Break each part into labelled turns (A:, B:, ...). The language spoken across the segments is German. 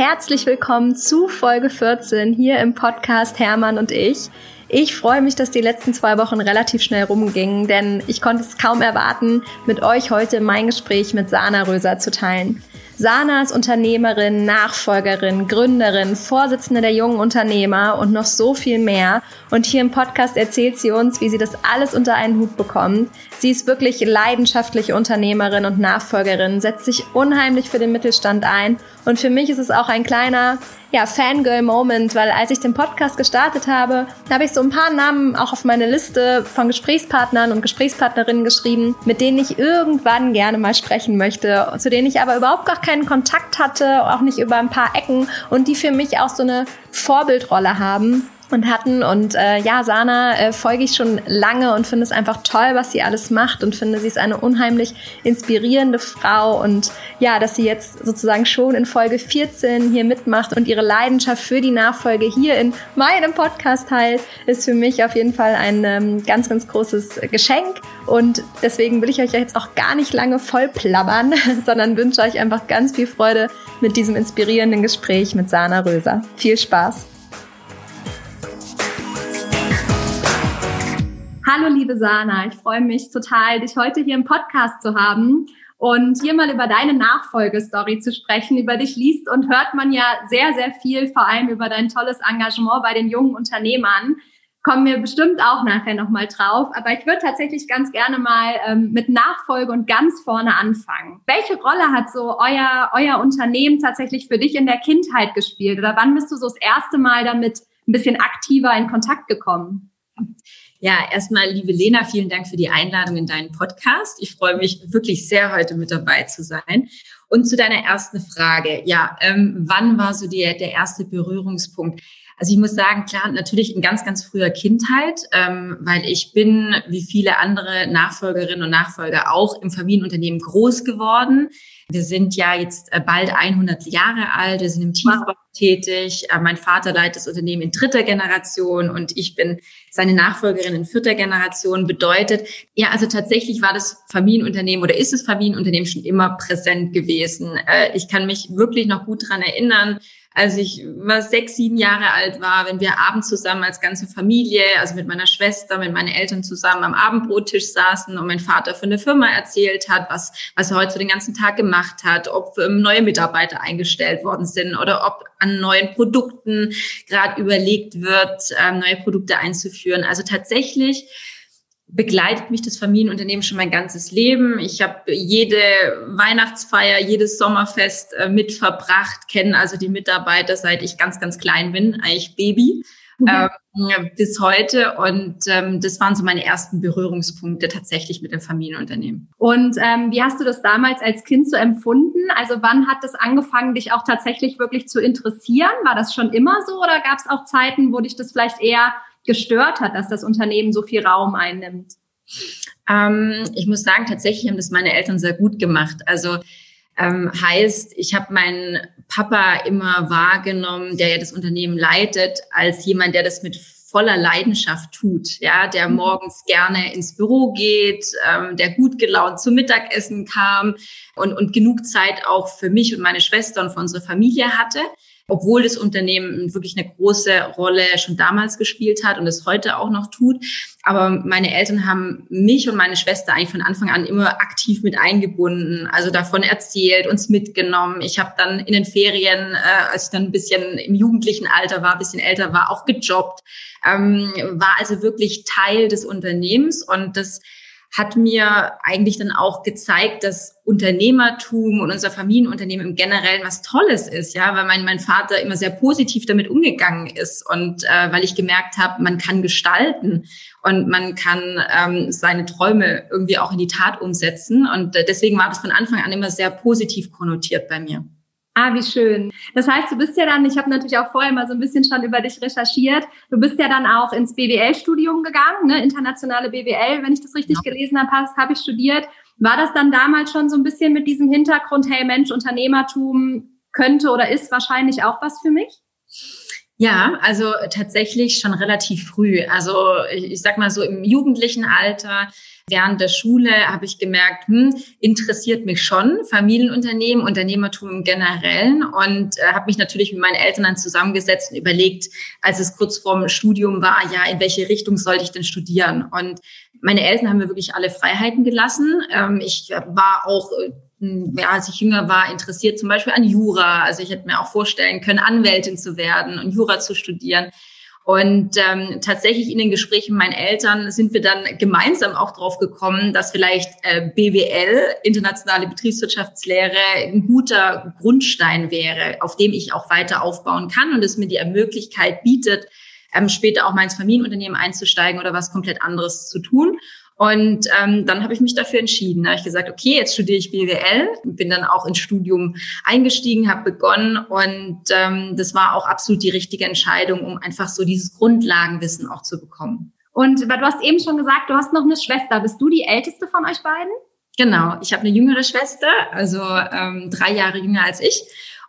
A: herzlich willkommen zu Folge 14 hier im Podcast Hermann und ich. Ich freue mich, dass die letzten zwei Wochen relativ schnell rumgingen, denn ich konnte es kaum erwarten, mit euch heute mein Gespräch mit Sana Röser zu teilen. Sana ist Unternehmerin, Nachfolgerin, Gründerin, Vorsitzende der jungen Unternehmer und noch so viel mehr. Und hier im Podcast erzählt sie uns, wie sie das alles unter einen Hut bekommt. Sie ist wirklich leidenschaftliche Unternehmerin und Nachfolgerin, setzt sich unheimlich für den Mittelstand ein. Und für mich ist es auch ein kleiner ja, Fangirl-Moment, weil als ich den Podcast gestartet habe, habe ich so ein paar Namen auch auf meine Liste von Gesprächspartnern und Gesprächspartnerinnen geschrieben, mit denen ich irgendwann gerne mal sprechen möchte, zu denen ich aber überhaupt gar keinen Kontakt hatte, auch nicht über ein paar Ecken und die für mich auch so eine Vorbildrolle haben und hatten. Und äh, ja, Sana äh, folge ich schon lange und finde es einfach toll, was sie alles macht und finde, sie ist eine unheimlich inspirierende Frau. Und ja, dass sie jetzt sozusagen schon in Folge 14 hier mitmacht und ihre Leidenschaft für die Nachfolge hier in meinem Podcast teilt, ist für mich auf jeden Fall ein ähm, ganz, ganz großes Geschenk. Und deswegen will ich euch jetzt auch gar nicht lange voll plappern, sondern wünsche euch einfach ganz viel Freude mit diesem inspirierenden Gespräch mit Sana Röser. Viel Spaß! Hallo liebe Sana, ich freue mich total, dich heute hier im Podcast zu haben und hier mal über deine Nachfolgestory zu sprechen. Über dich liest und hört man ja sehr, sehr viel, vor allem über dein tolles Engagement bei den jungen Unternehmern. Kommen wir bestimmt auch nachher nochmal drauf. Aber ich würde tatsächlich ganz gerne mal ähm, mit Nachfolge und ganz vorne anfangen. Welche Rolle hat so euer, euer Unternehmen tatsächlich für dich in der Kindheit gespielt? Oder wann bist du so das erste Mal damit ein bisschen aktiver in Kontakt gekommen?
B: Ja, erstmal, liebe Lena, vielen Dank für die Einladung in deinen Podcast. Ich freue mich wirklich sehr, heute mit dabei zu sein. Und zu deiner ersten Frage. Ja, ähm, wann war so der, der erste Berührungspunkt? Also ich muss sagen, klar, natürlich in ganz, ganz früher Kindheit, ähm, weil ich bin, wie viele andere Nachfolgerinnen und Nachfolger, auch im Familienunternehmen groß geworden. Wir sind ja jetzt äh, bald 100 Jahre alt, wir sind im Tiefbau wow. tätig. Äh, mein Vater leitet das Unternehmen in dritter Generation und ich bin seine Nachfolgerin in vierter Generation. Bedeutet, ja, also tatsächlich war das Familienunternehmen oder ist das Familienunternehmen schon immer präsent gewesen. Äh, ich kann mich wirklich noch gut dran erinnern, als ich mal sechs, sieben Jahre alt war, wenn wir abends zusammen als ganze Familie, also mit meiner Schwester, mit meinen Eltern zusammen am Abendbrottisch saßen und mein Vater von der Firma erzählt hat, was, was er heute den ganzen Tag gemacht hat, ob neue Mitarbeiter eingestellt worden sind oder ob an neuen Produkten gerade überlegt wird, ähm, neue Produkte einzuführen. Also tatsächlich begleitet mich das Familienunternehmen schon mein ganzes Leben. Ich habe jede Weihnachtsfeier, jedes Sommerfest äh, mit verbracht, kenne also die Mitarbeiter, seit ich ganz, ganz klein bin, eigentlich Baby. Mhm. Ähm, bis heute und ähm, das waren so meine ersten Berührungspunkte tatsächlich mit dem Familienunternehmen.
A: Und ähm, wie hast du das damals als Kind so empfunden? Also wann hat es angefangen, dich auch tatsächlich wirklich zu interessieren? War das schon immer so oder gab es auch Zeiten, wo dich das vielleicht eher gestört hat, dass das Unternehmen so viel Raum einnimmt?
B: Ähm, ich muss sagen, tatsächlich haben das meine Eltern sehr gut gemacht. Also ähm, heißt, ich habe meinen Papa immer wahrgenommen, der ja das Unternehmen leitet, als jemand, der das mit voller Leidenschaft tut, ja, der mhm. morgens gerne ins Büro geht, ähm, der gut gelaunt zum Mittagessen kam und, und genug Zeit auch für mich und meine Schwester und für unsere Familie hatte obwohl das Unternehmen wirklich eine große Rolle schon damals gespielt hat und es heute auch noch tut. Aber meine Eltern haben mich und meine Schwester eigentlich von Anfang an immer aktiv mit eingebunden, also davon erzählt, uns mitgenommen. Ich habe dann in den Ferien, äh, als ich dann ein bisschen im jugendlichen Alter war, ein bisschen älter war, auch gejobbt, ähm, war also wirklich Teil des Unternehmens und das hat mir eigentlich dann auch gezeigt, dass Unternehmertum und unser Familienunternehmen im Generellen was Tolles ist, ja, weil mein, mein Vater immer sehr positiv damit umgegangen ist und äh, weil ich gemerkt habe, man kann gestalten und man kann ähm, seine Träume irgendwie auch in die Tat umsetzen und äh, deswegen war das von Anfang an immer sehr positiv konnotiert bei mir.
A: Ah, wie schön. Das heißt, du bist ja dann, ich habe natürlich auch vorher mal so ein bisschen schon über dich recherchiert, du bist ja dann auch ins BWL-Studium gegangen, ne? internationale BWL, wenn ich das richtig ja. gelesen habe, habe ich studiert. War das dann damals schon so ein bisschen mit diesem Hintergrund, hey Mensch, Unternehmertum könnte oder ist wahrscheinlich auch was für mich?
B: Ja, also tatsächlich schon relativ früh. Also ich, ich sag mal so im jugendlichen Alter, während der Schule habe ich gemerkt, hm, interessiert mich schon Familienunternehmen, Unternehmertum im Generellen und äh, habe mich natürlich mit meinen Eltern dann zusammengesetzt und überlegt, als es kurz vorm Studium war, ja, in welche Richtung sollte ich denn studieren? Und meine Eltern haben mir wirklich alle Freiheiten gelassen. Ähm, ich war auch äh, ja, als ich jünger war, interessiert zum Beispiel an Jura. Also ich hätte mir auch vorstellen können, Anwältin zu werden und Jura zu studieren. Und ähm, tatsächlich in den Gesprächen mit meinen Eltern sind wir dann gemeinsam auch drauf gekommen, dass vielleicht äh, BWL, internationale Betriebswirtschaftslehre, ein guter Grundstein wäre, auf dem ich auch weiter aufbauen kann und es mir die Möglichkeit bietet, ähm, später auch mal ins Familienunternehmen einzusteigen oder was komplett anderes zu tun. Und ähm, dann habe ich mich dafür entschieden. Da habe ich gesagt, okay, jetzt studiere ich BWL, bin dann auch ins Studium eingestiegen, habe begonnen und ähm, das war auch absolut die richtige Entscheidung, um einfach so dieses Grundlagenwissen auch zu bekommen.
A: Und du hast eben schon gesagt, du hast noch eine Schwester. Bist du die älteste von euch beiden?
B: Genau, ich habe eine jüngere Schwester, also ähm, drei Jahre jünger als ich.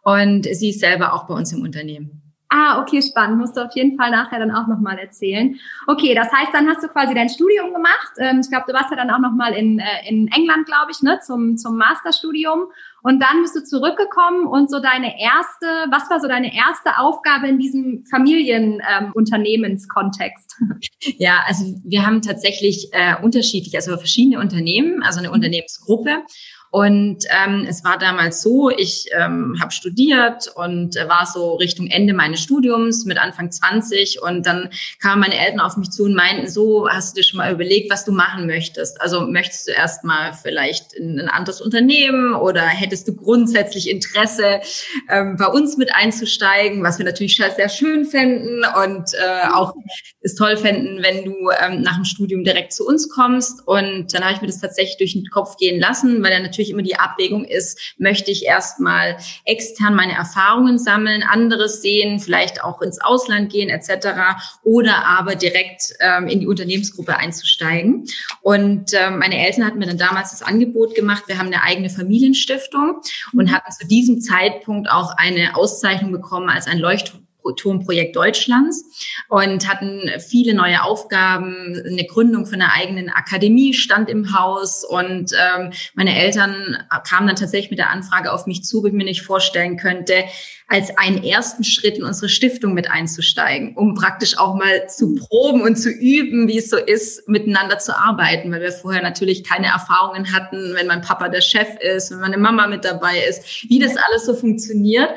B: Und sie ist selber auch bei uns im Unternehmen.
A: Ah, okay, spannend. Musst du auf jeden Fall nachher dann auch nochmal erzählen. Okay, das heißt, dann hast du quasi dein Studium gemacht. Ähm, ich glaube, du warst ja dann auch nochmal in, äh, in England, glaube ich, ne, zum, zum Masterstudium. Und dann bist du zurückgekommen und so deine erste, was war so deine erste Aufgabe in diesem Familienunternehmenskontext? Ähm,
B: ja, also wir haben tatsächlich äh, unterschiedlich, also verschiedene Unternehmen, also eine Unternehmensgruppe. Und ähm, es war damals so, ich ähm, habe studiert und äh, war so Richtung Ende meines Studiums mit Anfang 20 und dann kamen meine Eltern auf mich zu und meinten, so hast du dir schon mal überlegt, was du machen möchtest. Also möchtest du erstmal vielleicht in ein anderes Unternehmen oder hättest du grundsätzlich Interesse, ähm, bei uns mit einzusteigen, was wir natürlich sehr schön fänden und äh, auch es toll fänden, wenn du ähm, nach dem Studium direkt zu uns kommst. Und dann habe ich mir das tatsächlich durch den Kopf gehen lassen, weil er natürlich natürlich immer die Abwägung ist, möchte ich erstmal extern meine Erfahrungen sammeln, anderes sehen, vielleicht auch ins Ausland gehen etc. oder aber direkt ähm, in die Unternehmensgruppe einzusteigen. Und ähm, meine Eltern hatten mir dann damals das Angebot gemacht, wir haben eine eigene Familienstiftung und mhm. hatten zu diesem Zeitpunkt auch eine Auszeichnung bekommen als ein Leuchtturm Turmprojekt Deutschlands und hatten viele neue Aufgaben. Eine Gründung von einer eigenen Akademie stand im Haus und ähm, meine Eltern kamen dann tatsächlich mit der Anfrage auf mich zu, ob ich mir nicht vorstellen könnte, als einen ersten Schritt in unsere Stiftung mit einzusteigen, um praktisch auch mal zu proben und zu üben, wie es so ist, miteinander zu arbeiten, weil wir vorher natürlich keine Erfahrungen hatten, wenn mein Papa der Chef ist, wenn meine Mama mit dabei ist, wie das alles so funktioniert.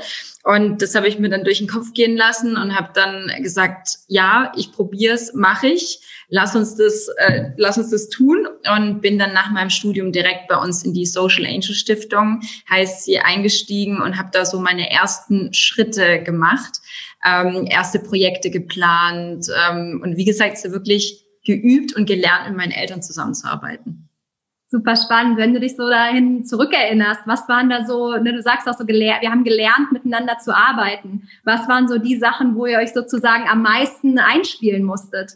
B: Und das habe ich mir dann durch den Kopf gehen lassen und habe dann gesagt, ja, ich probiere es, mache ich. Lass uns das, äh, lass uns das tun und bin dann nach meinem Studium direkt bei uns in die Social Angel Stiftung, heißt sie, eingestiegen und habe da so meine ersten Schritte gemacht, ähm, erste Projekte geplant ähm, und wie gesagt, so wirklich geübt und gelernt, mit meinen Eltern zusammenzuarbeiten.
A: Super spannend, wenn du dich so dahin zurückerinnerst. Was waren da so, ne, du sagst auch so, wir haben gelernt, miteinander zu arbeiten. Was waren so die Sachen, wo ihr euch sozusagen am meisten einspielen musstet?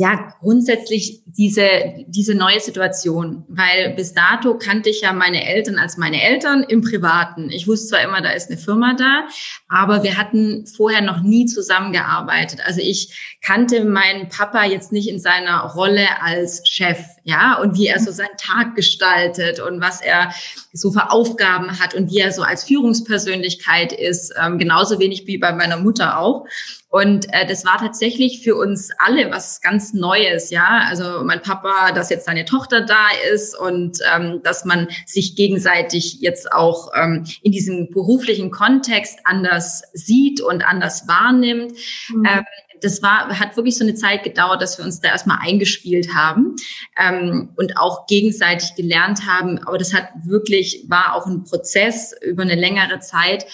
B: Ja, grundsätzlich diese, diese neue Situation, weil bis dato kannte ich ja meine Eltern als meine Eltern im Privaten. Ich wusste zwar immer, da ist eine Firma da, aber wir hatten vorher noch nie zusammengearbeitet. Also ich kannte meinen Papa jetzt nicht in seiner Rolle als Chef, ja, und wie er so seinen Tag gestaltet und was er so für Aufgaben hat und wie er so als Führungspersönlichkeit ist, ähm, genauso wenig wie bei meiner Mutter auch. Und äh, das war tatsächlich für uns alle was ganz Neues, ja. Also mein Papa, dass jetzt seine Tochter da ist und ähm, dass man sich gegenseitig jetzt auch ähm, in diesem beruflichen Kontext anders sieht und anders wahrnimmt. Mhm. Ähm, das war, hat wirklich so eine Zeit gedauert, dass wir uns da erstmal eingespielt haben ähm, und auch gegenseitig gelernt haben. Aber das hat wirklich, war auch ein Prozess über eine längere Zeit,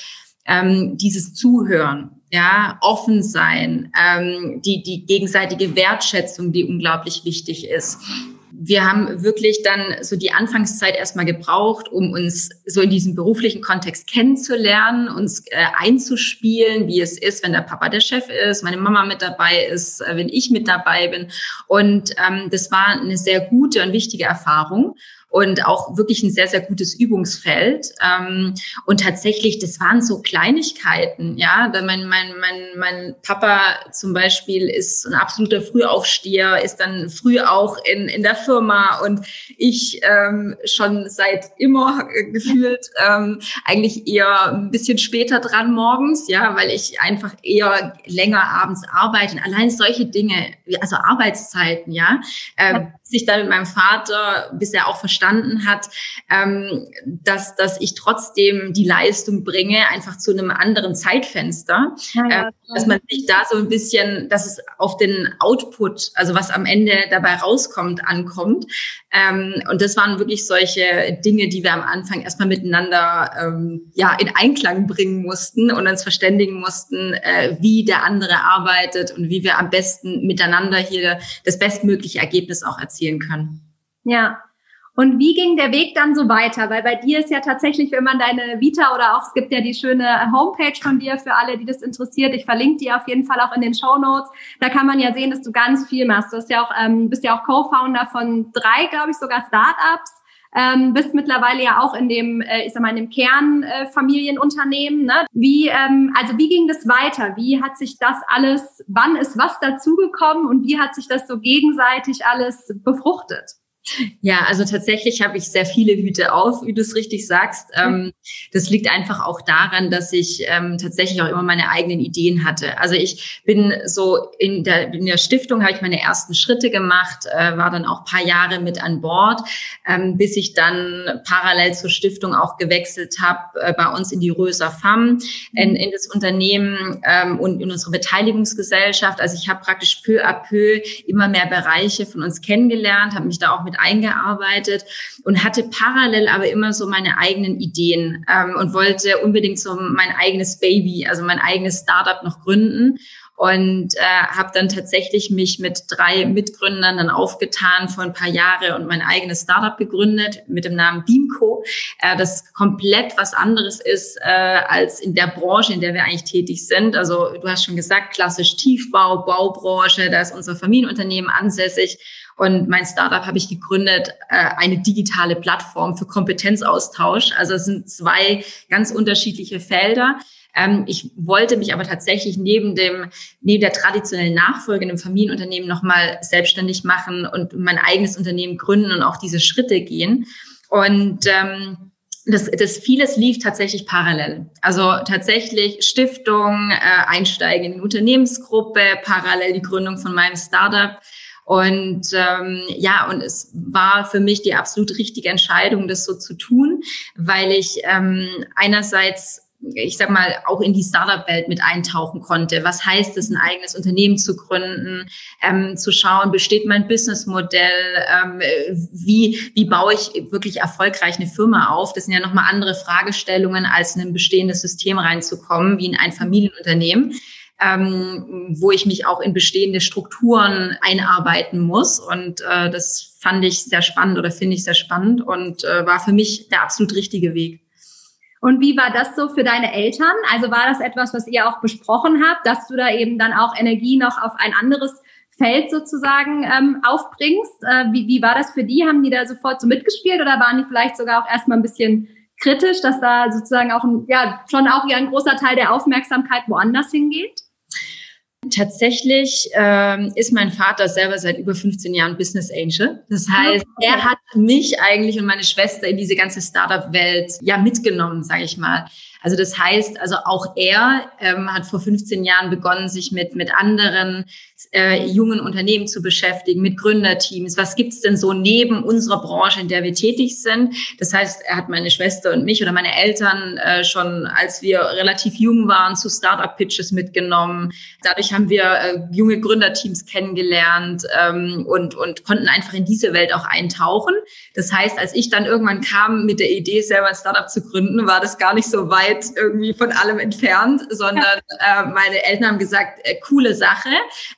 B: ähm, dieses Zuhören ja, offen sein, ähm, die, die gegenseitige Wertschätzung, die unglaublich wichtig ist. Wir haben wirklich dann so die Anfangszeit erstmal gebraucht, um uns so in diesem beruflichen Kontext kennenzulernen, uns äh, einzuspielen, wie es ist, wenn der Papa der Chef ist, meine Mama mit dabei ist, äh, wenn ich mit dabei bin. Und ähm, das war eine sehr gute und wichtige Erfahrung. Und auch wirklich ein sehr, sehr gutes Übungsfeld. Ähm, und tatsächlich, das waren so Kleinigkeiten, ja. Mein, mein, mein, mein Papa zum Beispiel ist ein absoluter Frühaufsteher, ist dann früh auch in, in der Firma und ich ähm, schon seit immer gefühlt ähm, eigentlich eher ein bisschen später dran morgens, ja, weil ich einfach eher länger abends arbeite. Allein solche Dinge, also Arbeitszeiten, ja, äh, sich dann mit meinem Vater, bis er auch verstanden hat, ähm, dass, dass ich trotzdem die Leistung bringe, einfach zu einem anderen Zeitfenster, ja, ja, äh, dass man sich da so ein bisschen, dass es auf den Output, also was am Ende dabei rauskommt, ankommt. Ähm, und das waren wirklich solche Dinge, die wir am Anfang erstmal miteinander ähm, ja in Einklang bringen mussten und uns verständigen mussten, äh, wie der andere arbeitet und wie wir am besten miteinander hier das bestmögliche Ergebnis auch erzielen können.
A: Ja, und wie ging der Weg dann so weiter? Weil bei dir ist ja tatsächlich, wenn man deine Vita oder auch, es gibt ja die schöne Homepage von dir für alle, die das interessiert. Ich verlinke die auf jeden Fall auch in den Show Notes. Da kann man ja sehen, dass du ganz viel machst. Du ja auch, ähm, bist ja auch Co-Founder von drei, glaube ich, sogar Startups. Ähm, bist mittlerweile ja auch in dem, äh, ich sag mal, in dem Kernfamilienunternehmen. Äh, ne? Wie, ähm, also wie ging das weiter? Wie hat sich das alles, wann ist was dazugekommen und wie hat sich das so gegenseitig alles befruchtet?
B: Ja, also tatsächlich habe ich sehr viele Hüte auf, wie du es richtig sagst. Ähm, das liegt einfach auch daran, dass ich ähm, tatsächlich auch immer meine eigenen Ideen hatte. Also ich bin so in der, in der Stiftung habe ich meine ersten Schritte gemacht, äh, war dann auch paar Jahre mit an Bord, ähm, bis ich dann parallel zur Stiftung auch gewechselt habe äh, bei uns in die Röser FAM, in, mhm. in das Unternehmen und in unsere Beteiligungsgesellschaft. Also ich habe praktisch peu à peu immer mehr Bereiche von uns kennengelernt, habe mich da auch mit eingearbeitet und hatte parallel aber immer so meine eigenen Ideen ähm, und wollte unbedingt so mein eigenes Baby, also mein eigenes Startup noch gründen. Und äh, habe dann tatsächlich mich mit drei Mitgründern dann aufgetan vor ein paar Jahre und mein eigenes Startup gegründet mit dem Namen Beamco, äh, das komplett was anderes ist äh, als in der Branche, in der wir eigentlich tätig sind. Also du hast schon gesagt, klassisch Tiefbau, Baubranche, da ist unser Familienunternehmen ansässig und mein Startup habe ich gegründet, äh, eine digitale Plattform für Kompetenzaustausch. Also es sind zwei ganz unterschiedliche Felder. Ähm, ich wollte mich aber tatsächlich neben dem, neben der traditionellen Nachfolge in einem Familienunternehmen nochmal selbstständig machen und mein eigenes Unternehmen gründen und auch diese Schritte gehen. Und ähm, das, das vieles lief tatsächlich parallel. Also tatsächlich Stiftung, äh, Einsteigen in die Unternehmensgruppe, parallel die Gründung von meinem Startup. Und ähm, ja, und es war für mich die absolut richtige Entscheidung, das so zu tun, weil ich ähm, einerseits ich sag mal, auch in die Startup-Welt mit eintauchen konnte. Was heißt es, ein eigenes Unternehmen zu gründen, ähm, zu schauen, besteht mein Businessmodell, ähm, wie, wie baue ich wirklich erfolgreich eine Firma auf? Das sind ja nochmal andere Fragestellungen, als in ein bestehendes System reinzukommen, wie in ein Familienunternehmen ähm, wo ich mich auch in bestehende Strukturen einarbeiten muss. Und äh, das fand ich sehr spannend oder finde ich sehr spannend und äh, war für mich der absolut richtige Weg.
A: Und wie war das so für deine Eltern? Also war das etwas, was ihr auch besprochen habt, dass du da eben dann auch Energie noch auf ein anderes Feld sozusagen ähm, aufbringst? Äh, wie, wie war das für die? Haben die da sofort so mitgespielt oder waren die vielleicht sogar auch erstmal ein bisschen kritisch, dass da sozusagen auch ein, ja, schon auch ein großer Teil der Aufmerksamkeit woanders hingeht?
B: Tatsächlich ähm, ist mein Vater selber seit über 15 Jahren Business Angel. Das heißt, okay. er hat mich eigentlich und meine Schwester in diese ganze Startup-Welt ja mitgenommen, sage ich mal. Also das heißt, also auch er ähm, hat vor 15 Jahren begonnen, sich mit, mit anderen äh, jungen Unternehmen zu beschäftigen, mit Gründerteams. Was gibt's denn so neben unserer Branche, in der wir tätig sind? Das heißt, er hat meine Schwester und mich oder meine Eltern äh, schon, als wir relativ jung waren, zu Startup-Pitches mitgenommen. Dadurch haben wir äh, junge Gründerteams kennengelernt ähm, und, und konnten einfach in diese Welt auch eintauchen. Das heißt, als ich dann irgendwann kam mit der Idee, selber ein Startup zu gründen, war das gar nicht so weit weit irgendwie von allem entfernt, sondern äh, meine Eltern haben gesagt, äh, coole Sache,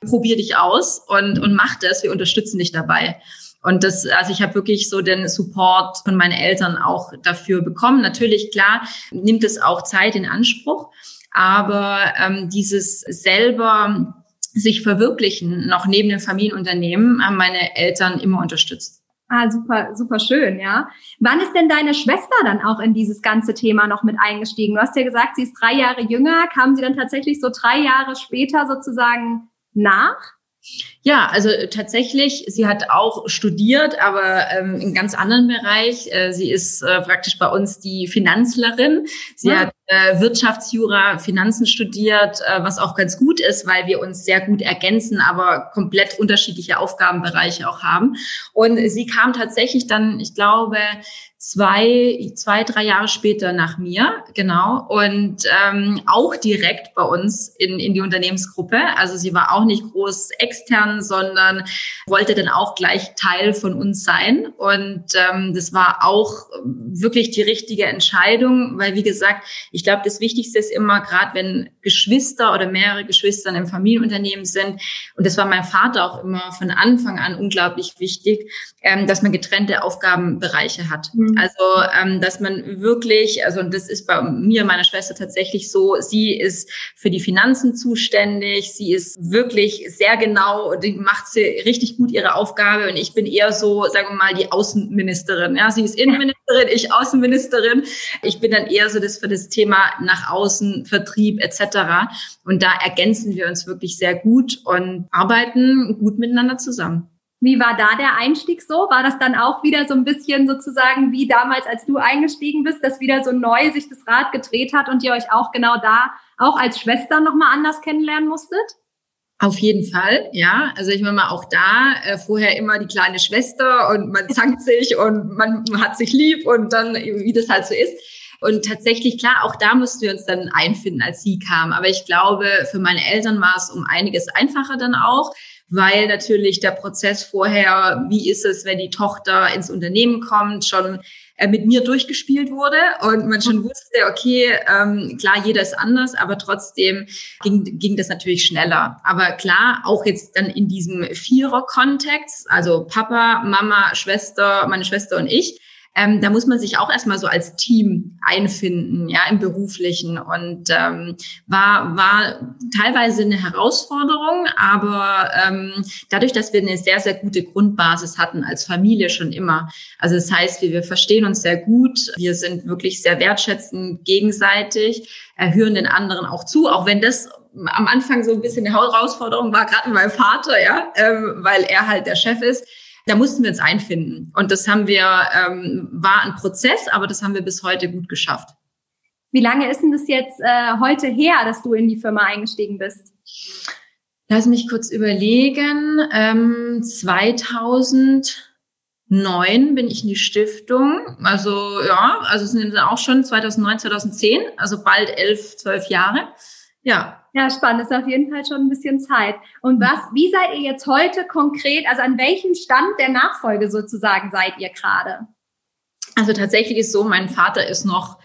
B: probier dich aus und, und mach das, wir unterstützen dich dabei. Und das, also ich habe wirklich so den Support von meinen Eltern auch dafür bekommen. Natürlich, klar, nimmt es auch Zeit in Anspruch, aber ähm, dieses selber sich verwirklichen, noch neben dem Familienunternehmen, haben meine Eltern immer unterstützt.
A: Ah, super, super schön, ja. Wann ist denn deine Schwester dann auch in dieses ganze Thema noch mit eingestiegen? Du hast ja gesagt, sie ist drei Jahre jünger. Kam sie dann tatsächlich so drei Jahre später sozusagen nach?
B: Ja, also tatsächlich, sie hat auch studiert, aber ähm, in ganz anderen Bereich. Äh, sie ist äh, praktisch bei uns die Finanzlerin. Sie ja. hat äh, Wirtschaftsjura, Finanzen studiert, äh, was auch ganz gut ist, weil wir uns sehr gut ergänzen, aber komplett unterschiedliche Aufgabenbereiche auch haben. Und sie kam tatsächlich dann, ich glaube, zwei, zwei, drei Jahre später nach mir, genau, und ähm, auch direkt bei uns in, in die Unternehmensgruppe. Also sie war auch nicht groß extern, sondern wollte dann auch gleich Teil von uns sein. Und ähm, das war auch wirklich die richtige Entscheidung, weil wie gesagt, ich glaube, das Wichtigste ist immer, gerade wenn Geschwister oder mehrere Geschwister im Familienunternehmen sind, und das war mein Vater auch immer von Anfang an unglaublich wichtig, ähm, dass man getrennte Aufgabenbereiche hat. Mhm. Also, ähm, dass man wirklich, also und das ist bei mir meiner Schwester tatsächlich so, sie ist für die Finanzen zuständig, sie ist wirklich sehr genau, die macht sie richtig gut ihre Aufgabe und ich bin eher so, sagen wir mal, die Außenministerin. Ja, sie ist Innenministerin, ich Außenministerin. Ich bin dann eher so das für das Thema nach außen, Vertrieb etc. Und da ergänzen wir uns wirklich sehr gut und arbeiten gut miteinander zusammen.
A: Wie war da der Einstieg so? War das dann auch wieder so ein bisschen sozusagen wie damals, als du eingestiegen bist, dass wieder so neu sich das Rad gedreht hat und ihr euch auch genau da auch als Schwester nochmal anders kennenlernen musstet?
B: Auf jeden Fall, ja. Also ich meine mal auch da äh, vorher immer die kleine Schwester und man zankt sich und man hat sich lieb und dann wie das halt so ist. Und tatsächlich, klar, auch da mussten wir uns dann einfinden, als sie kam. Aber ich glaube, für meine Eltern war es um einiges einfacher dann auch, weil natürlich der Prozess vorher, wie ist es, wenn die Tochter ins Unternehmen kommt, schon äh, mit mir durchgespielt wurde und man schon wusste, okay, ähm, klar, jeder ist anders, aber trotzdem ging, ging das natürlich schneller. Aber klar, auch jetzt dann in diesem Vierer-Kontext, also Papa, Mama, Schwester, meine Schwester und ich, ähm, da muss man sich auch erstmal so als Team einfinden, ja, im beruflichen. Und ähm, war war teilweise eine Herausforderung, aber ähm, dadurch, dass wir eine sehr sehr gute Grundbasis hatten als Familie schon immer, also das heißt, wir, wir verstehen uns sehr gut, wir sind wirklich sehr wertschätzend gegenseitig, erhören den anderen auch zu, auch wenn das am Anfang so ein bisschen eine Herausforderung war, gerade meinem Vater, ja, ähm, weil er halt der Chef ist da mussten wir uns einfinden. Und das haben wir, ähm, war ein Prozess, aber das haben wir bis heute gut geschafft.
A: Wie lange ist denn das jetzt äh, heute her, dass du in die Firma eingestiegen bist?
B: Lass mich kurz überlegen. Ähm, 2009 bin ich in die Stiftung. Also ja, also es sind auch schon 2009, 2010, also bald elf, zwölf Jahre. Ja,
A: ja, spannend. Das ist auf jeden Fall schon ein bisschen Zeit. Und was, wie seid ihr jetzt heute konkret, also an welchem Stand der Nachfolge sozusagen seid ihr gerade?
B: Also tatsächlich ist so, mein Vater ist noch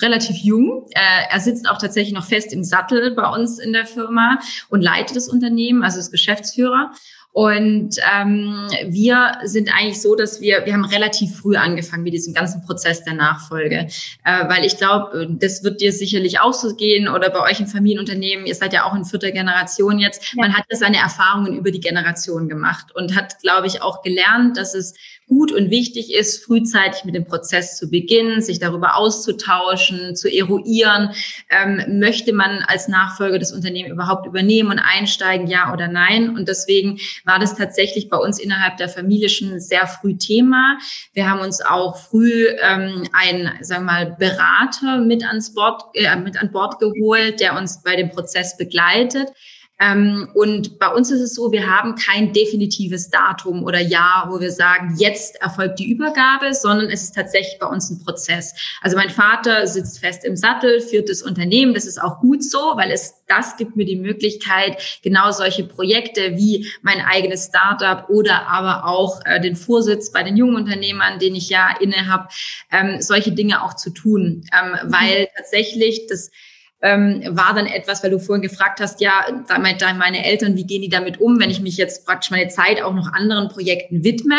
B: relativ jung. Er sitzt auch tatsächlich noch fest im Sattel bei uns in der Firma und leitet das Unternehmen, also ist Geschäftsführer. Und ähm, wir sind eigentlich so, dass wir, wir haben relativ früh angefangen mit diesem ganzen Prozess der Nachfolge. Äh, weil ich glaube, das wird dir sicherlich auch so gehen oder bei euch im Familienunternehmen, ihr seid ja auch in vierter Generation jetzt, ja. man hat ja seine Erfahrungen über die Generation gemacht und hat, glaube ich, auch gelernt, dass es gut und wichtig ist, frühzeitig mit dem Prozess zu beginnen, sich darüber auszutauschen, zu eruieren. Ähm, möchte man als Nachfolger das Unternehmen überhaupt übernehmen und einsteigen, ja oder nein? Und deswegen war das tatsächlich bei uns innerhalb der Familie schon sehr früh Thema. Wir haben uns auch früh ähm, einen, sagen wir mal, Berater mit ans Bord, äh, mit an Bord geholt, der uns bei dem Prozess begleitet. Ähm, und bei uns ist es so, wir haben kein definitives Datum oder Jahr, wo wir sagen, jetzt erfolgt die Übergabe, sondern es ist tatsächlich bei uns ein Prozess. Also mein Vater sitzt fest im Sattel, führt das Unternehmen. Das ist auch gut so, weil es das gibt mir die Möglichkeit, genau solche Projekte wie mein eigenes Startup oder aber auch äh, den Vorsitz bei den jungen Unternehmern, den ich ja inne habe, ähm, solche Dinge auch zu tun, ähm, mhm. weil tatsächlich das ähm, war dann etwas, weil du vorhin gefragt hast, ja, da meine Eltern, wie gehen die damit um, wenn ich mich jetzt praktisch meine Zeit auch noch anderen Projekten widme?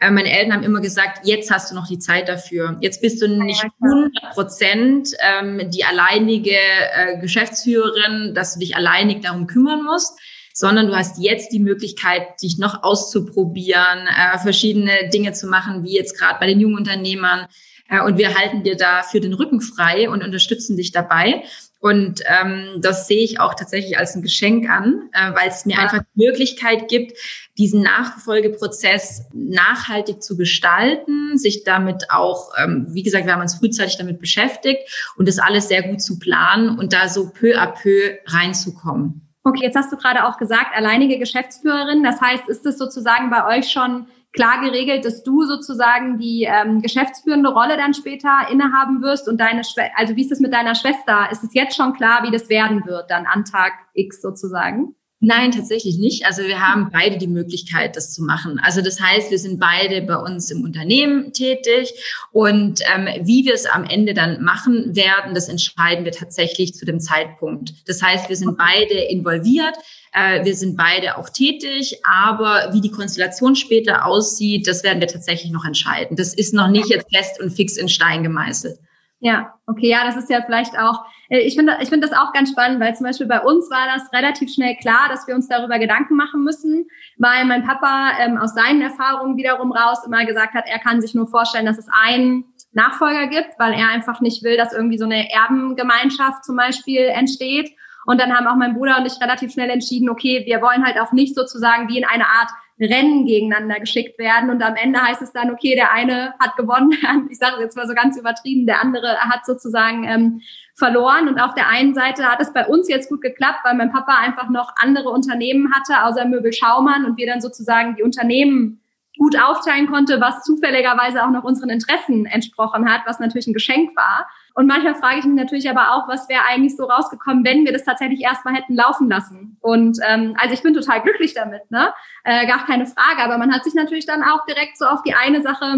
B: Äh, meine Eltern haben immer gesagt, jetzt hast du noch die Zeit dafür. Jetzt bist du nicht 100 Prozent ähm, die alleinige äh, Geschäftsführerin, dass du dich alleinig darum kümmern musst, sondern du hast jetzt die Möglichkeit, dich noch auszuprobieren, äh, verschiedene Dinge zu machen, wie jetzt gerade bei den jungen Unternehmern. Äh, und wir halten dir dafür den Rücken frei und unterstützen dich dabei. Und ähm, das sehe ich auch tatsächlich als ein Geschenk an, äh, weil es mir ja. einfach die Möglichkeit gibt, diesen Nachfolgeprozess nachhaltig zu gestalten, sich damit auch, ähm, wie gesagt, wir haben uns frühzeitig damit beschäftigt und das alles sehr gut zu planen und da so peu à peu reinzukommen.
A: Okay, jetzt hast du gerade auch gesagt, alleinige Geschäftsführerin. Das heißt, ist es sozusagen bei euch schon klar geregelt, dass du sozusagen die ähm, geschäftsführende Rolle dann später innehaben wirst und deine Schwester, also wie ist es mit deiner Schwester? Ist es jetzt schon klar, wie das werden wird dann an Tag X sozusagen?
B: Nein, tatsächlich nicht. Also wir haben beide die Möglichkeit, das zu machen. Also das heißt, wir sind beide bei uns im Unternehmen tätig und ähm, wie wir es am Ende dann machen werden, das entscheiden wir tatsächlich zu dem Zeitpunkt. Das heißt, wir sind beide involviert, äh, wir sind beide auch tätig, aber wie die Konstellation später aussieht, das werden wir tatsächlich noch entscheiden. Das ist noch nicht jetzt fest und fix in Stein gemeißelt.
A: Ja, okay, ja, das ist ja vielleicht auch, äh, ich finde ich finde das auch ganz spannend, weil zum Beispiel bei uns war das relativ schnell klar, dass wir uns darüber Gedanken machen müssen, weil mein Papa ähm, aus seinen Erfahrungen wiederum raus immer gesagt hat, er kann sich nur vorstellen, dass es einen Nachfolger gibt, weil er einfach nicht will, dass irgendwie so eine Erbengemeinschaft zum Beispiel entsteht. Und dann haben auch mein Bruder und ich relativ schnell entschieden, okay, wir wollen halt auch nicht sozusagen wie in eine Art Rennen gegeneinander geschickt werden. Und am Ende heißt es dann, okay, der eine hat gewonnen, ich sage es jetzt mal so ganz übertrieben, der andere hat sozusagen ähm, verloren. Und auf der einen Seite hat es bei uns jetzt gut geklappt, weil mein Papa einfach noch andere Unternehmen hatte, außer Möbel Schaumann und wir dann sozusagen die Unternehmen gut aufteilen konnte, was zufälligerweise auch noch unseren Interessen entsprochen hat, was natürlich ein Geschenk war. Und manchmal frage ich mich natürlich aber auch, was wäre eigentlich so rausgekommen, wenn wir das tatsächlich erstmal hätten laufen lassen. Und ähm, also ich bin total glücklich damit, ne? Äh, gar keine Frage. Aber man hat sich natürlich dann auch direkt so auf die eine Sache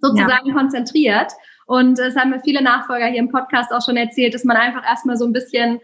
A: sozusagen ja. konzentriert. Und es haben mir viele Nachfolger hier im Podcast auch schon erzählt, dass man einfach erstmal so ein bisschen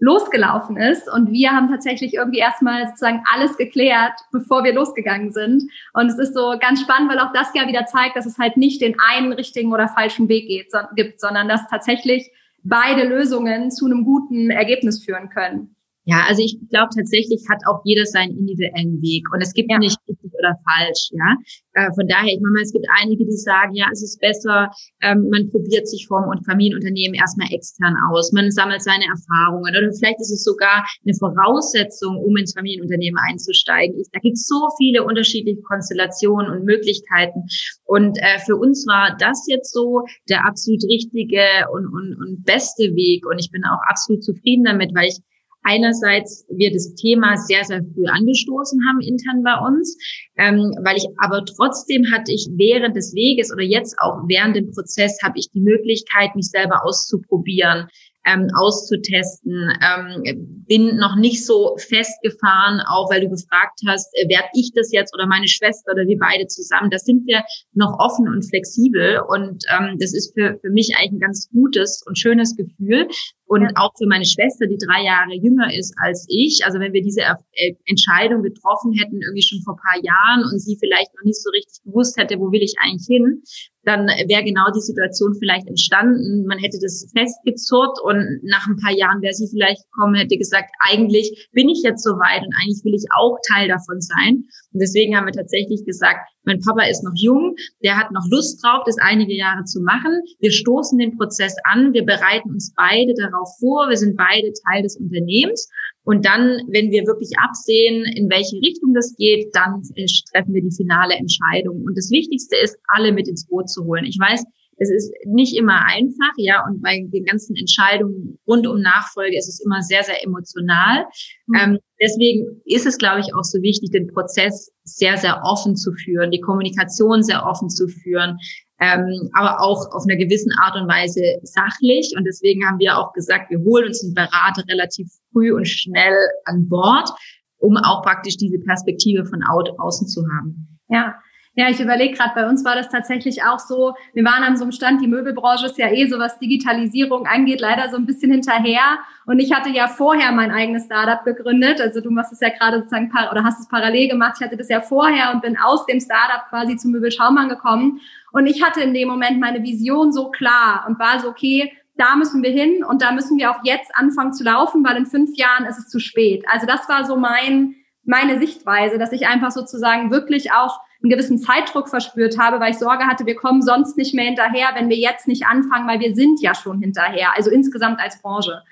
A: losgelaufen ist. Und wir haben tatsächlich irgendwie erstmal sozusagen alles geklärt, bevor wir losgegangen sind. Und es ist so ganz spannend, weil auch das ja wieder zeigt, dass es halt nicht den einen richtigen oder falschen Weg geht, so, gibt, sondern dass tatsächlich beide Lösungen zu einem guten Ergebnis führen können.
B: Ja, also ich glaube tatsächlich hat auch jeder seinen individuellen Weg und es gibt ja. nicht oder falsch, ja. Äh, von daher, ich meine, es gibt einige, die sagen, ja, es ist besser, ähm, man probiert sich vom und Familienunternehmen erstmal extern aus, man sammelt seine Erfahrungen oder vielleicht ist es sogar eine Voraussetzung, um ins Familienunternehmen einzusteigen. Ich, da gibt es so viele unterschiedliche Konstellationen und Möglichkeiten und äh, für uns war das jetzt so der absolut richtige und, und, und beste Weg und ich bin auch absolut zufrieden damit, weil ich einerseits wir das Thema sehr, sehr früh angestoßen haben intern bei uns, ähm, weil ich aber trotzdem hatte ich während des Weges oder jetzt auch während dem Prozess habe ich die Möglichkeit, mich selber auszuprobieren, ähm, auszutesten. Ähm, bin noch nicht so festgefahren, auch weil du gefragt hast, äh, werde ich das jetzt oder meine Schwester oder wir beide zusammen. Da sind wir noch offen und flexibel und ähm, das ist für, für mich eigentlich ein ganz gutes und schönes Gefühl. Und ja. auch für meine Schwester, die drei Jahre jünger ist als ich. Also wenn wir diese äh, Entscheidung getroffen hätten, irgendwie schon vor paar Jahren und sie vielleicht noch nicht so richtig gewusst hätte, wo will ich eigentlich hin, dann wäre genau die Situation vielleicht entstanden. Man hätte das festgezurrt und nach ein paar Jahren wäre sie vielleicht gekommen, hätte gesagt, eigentlich bin ich jetzt so weit und eigentlich will ich auch Teil davon sein. Und deswegen haben wir tatsächlich gesagt, mein Papa ist noch jung, der hat noch Lust drauf, das einige Jahre zu machen. Wir stoßen den Prozess an, wir bereiten uns beide darauf vor, wir sind beide Teil des Unternehmens. Und dann, wenn wir wirklich absehen, in welche Richtung das geht, dann treffen wir die finale Entscheidung. Und das Wichtigste ist, alle mit ins Boot zu holen. Ich weiß, es ist nicht immer einfach, ja, und bei den ganzen Entscheidungen rund um Nachfolge ist es immer sehr, sehr emotional. Mhm. Ähm, deswegen ist es, glaube ich, auch so wichtig, den Prozess sehr, sehr offen zu führen, die Kommunikation sehr offen zu führen, ähm, aber auch auf einer gewissen Art und Weise sachlich. Und deswegen haben wir auch gesagt, wir holen uns einen Berater relativ früh und schnell an Bord, um auch praktisch diese Perspektive von außen zu haben.
A: Ja, ja, ich überlege gerade, bei uns war das tatsächlich auch so, wir waren an so einem Stand, die Möbelbranche ist ja eh so, was Digitalisierung angeht, leider so ein bisschen hinterher. Und ich hatte ja vorher mein eigenes Startup gegründet. Also du machst es ja gerade sozusagen oder hast es parallel gemacht. Ich hatte das ja vorher und bin aus dem Startup quasi zum Möbelschaumann gekommen. Und ich hatte in dem Moment meine Vision so klar und war so, okay, da müssen wir hin und da müssen wir auch jetzt anfangen zu laufen, weil in fünf Jahren ist es zu spät. Also das war so mein, meine Sichtweise, dass ich einfach sozusagen wirklich auch einen gewissen Zeitdruck verspürt habe, weil ich Sorge hatte, wir kommen sonst nicht mehr hinterher, wenn wir jetzt nicht anfangen, weil wir sind ja schon hinterher, also insgesamt als Branche.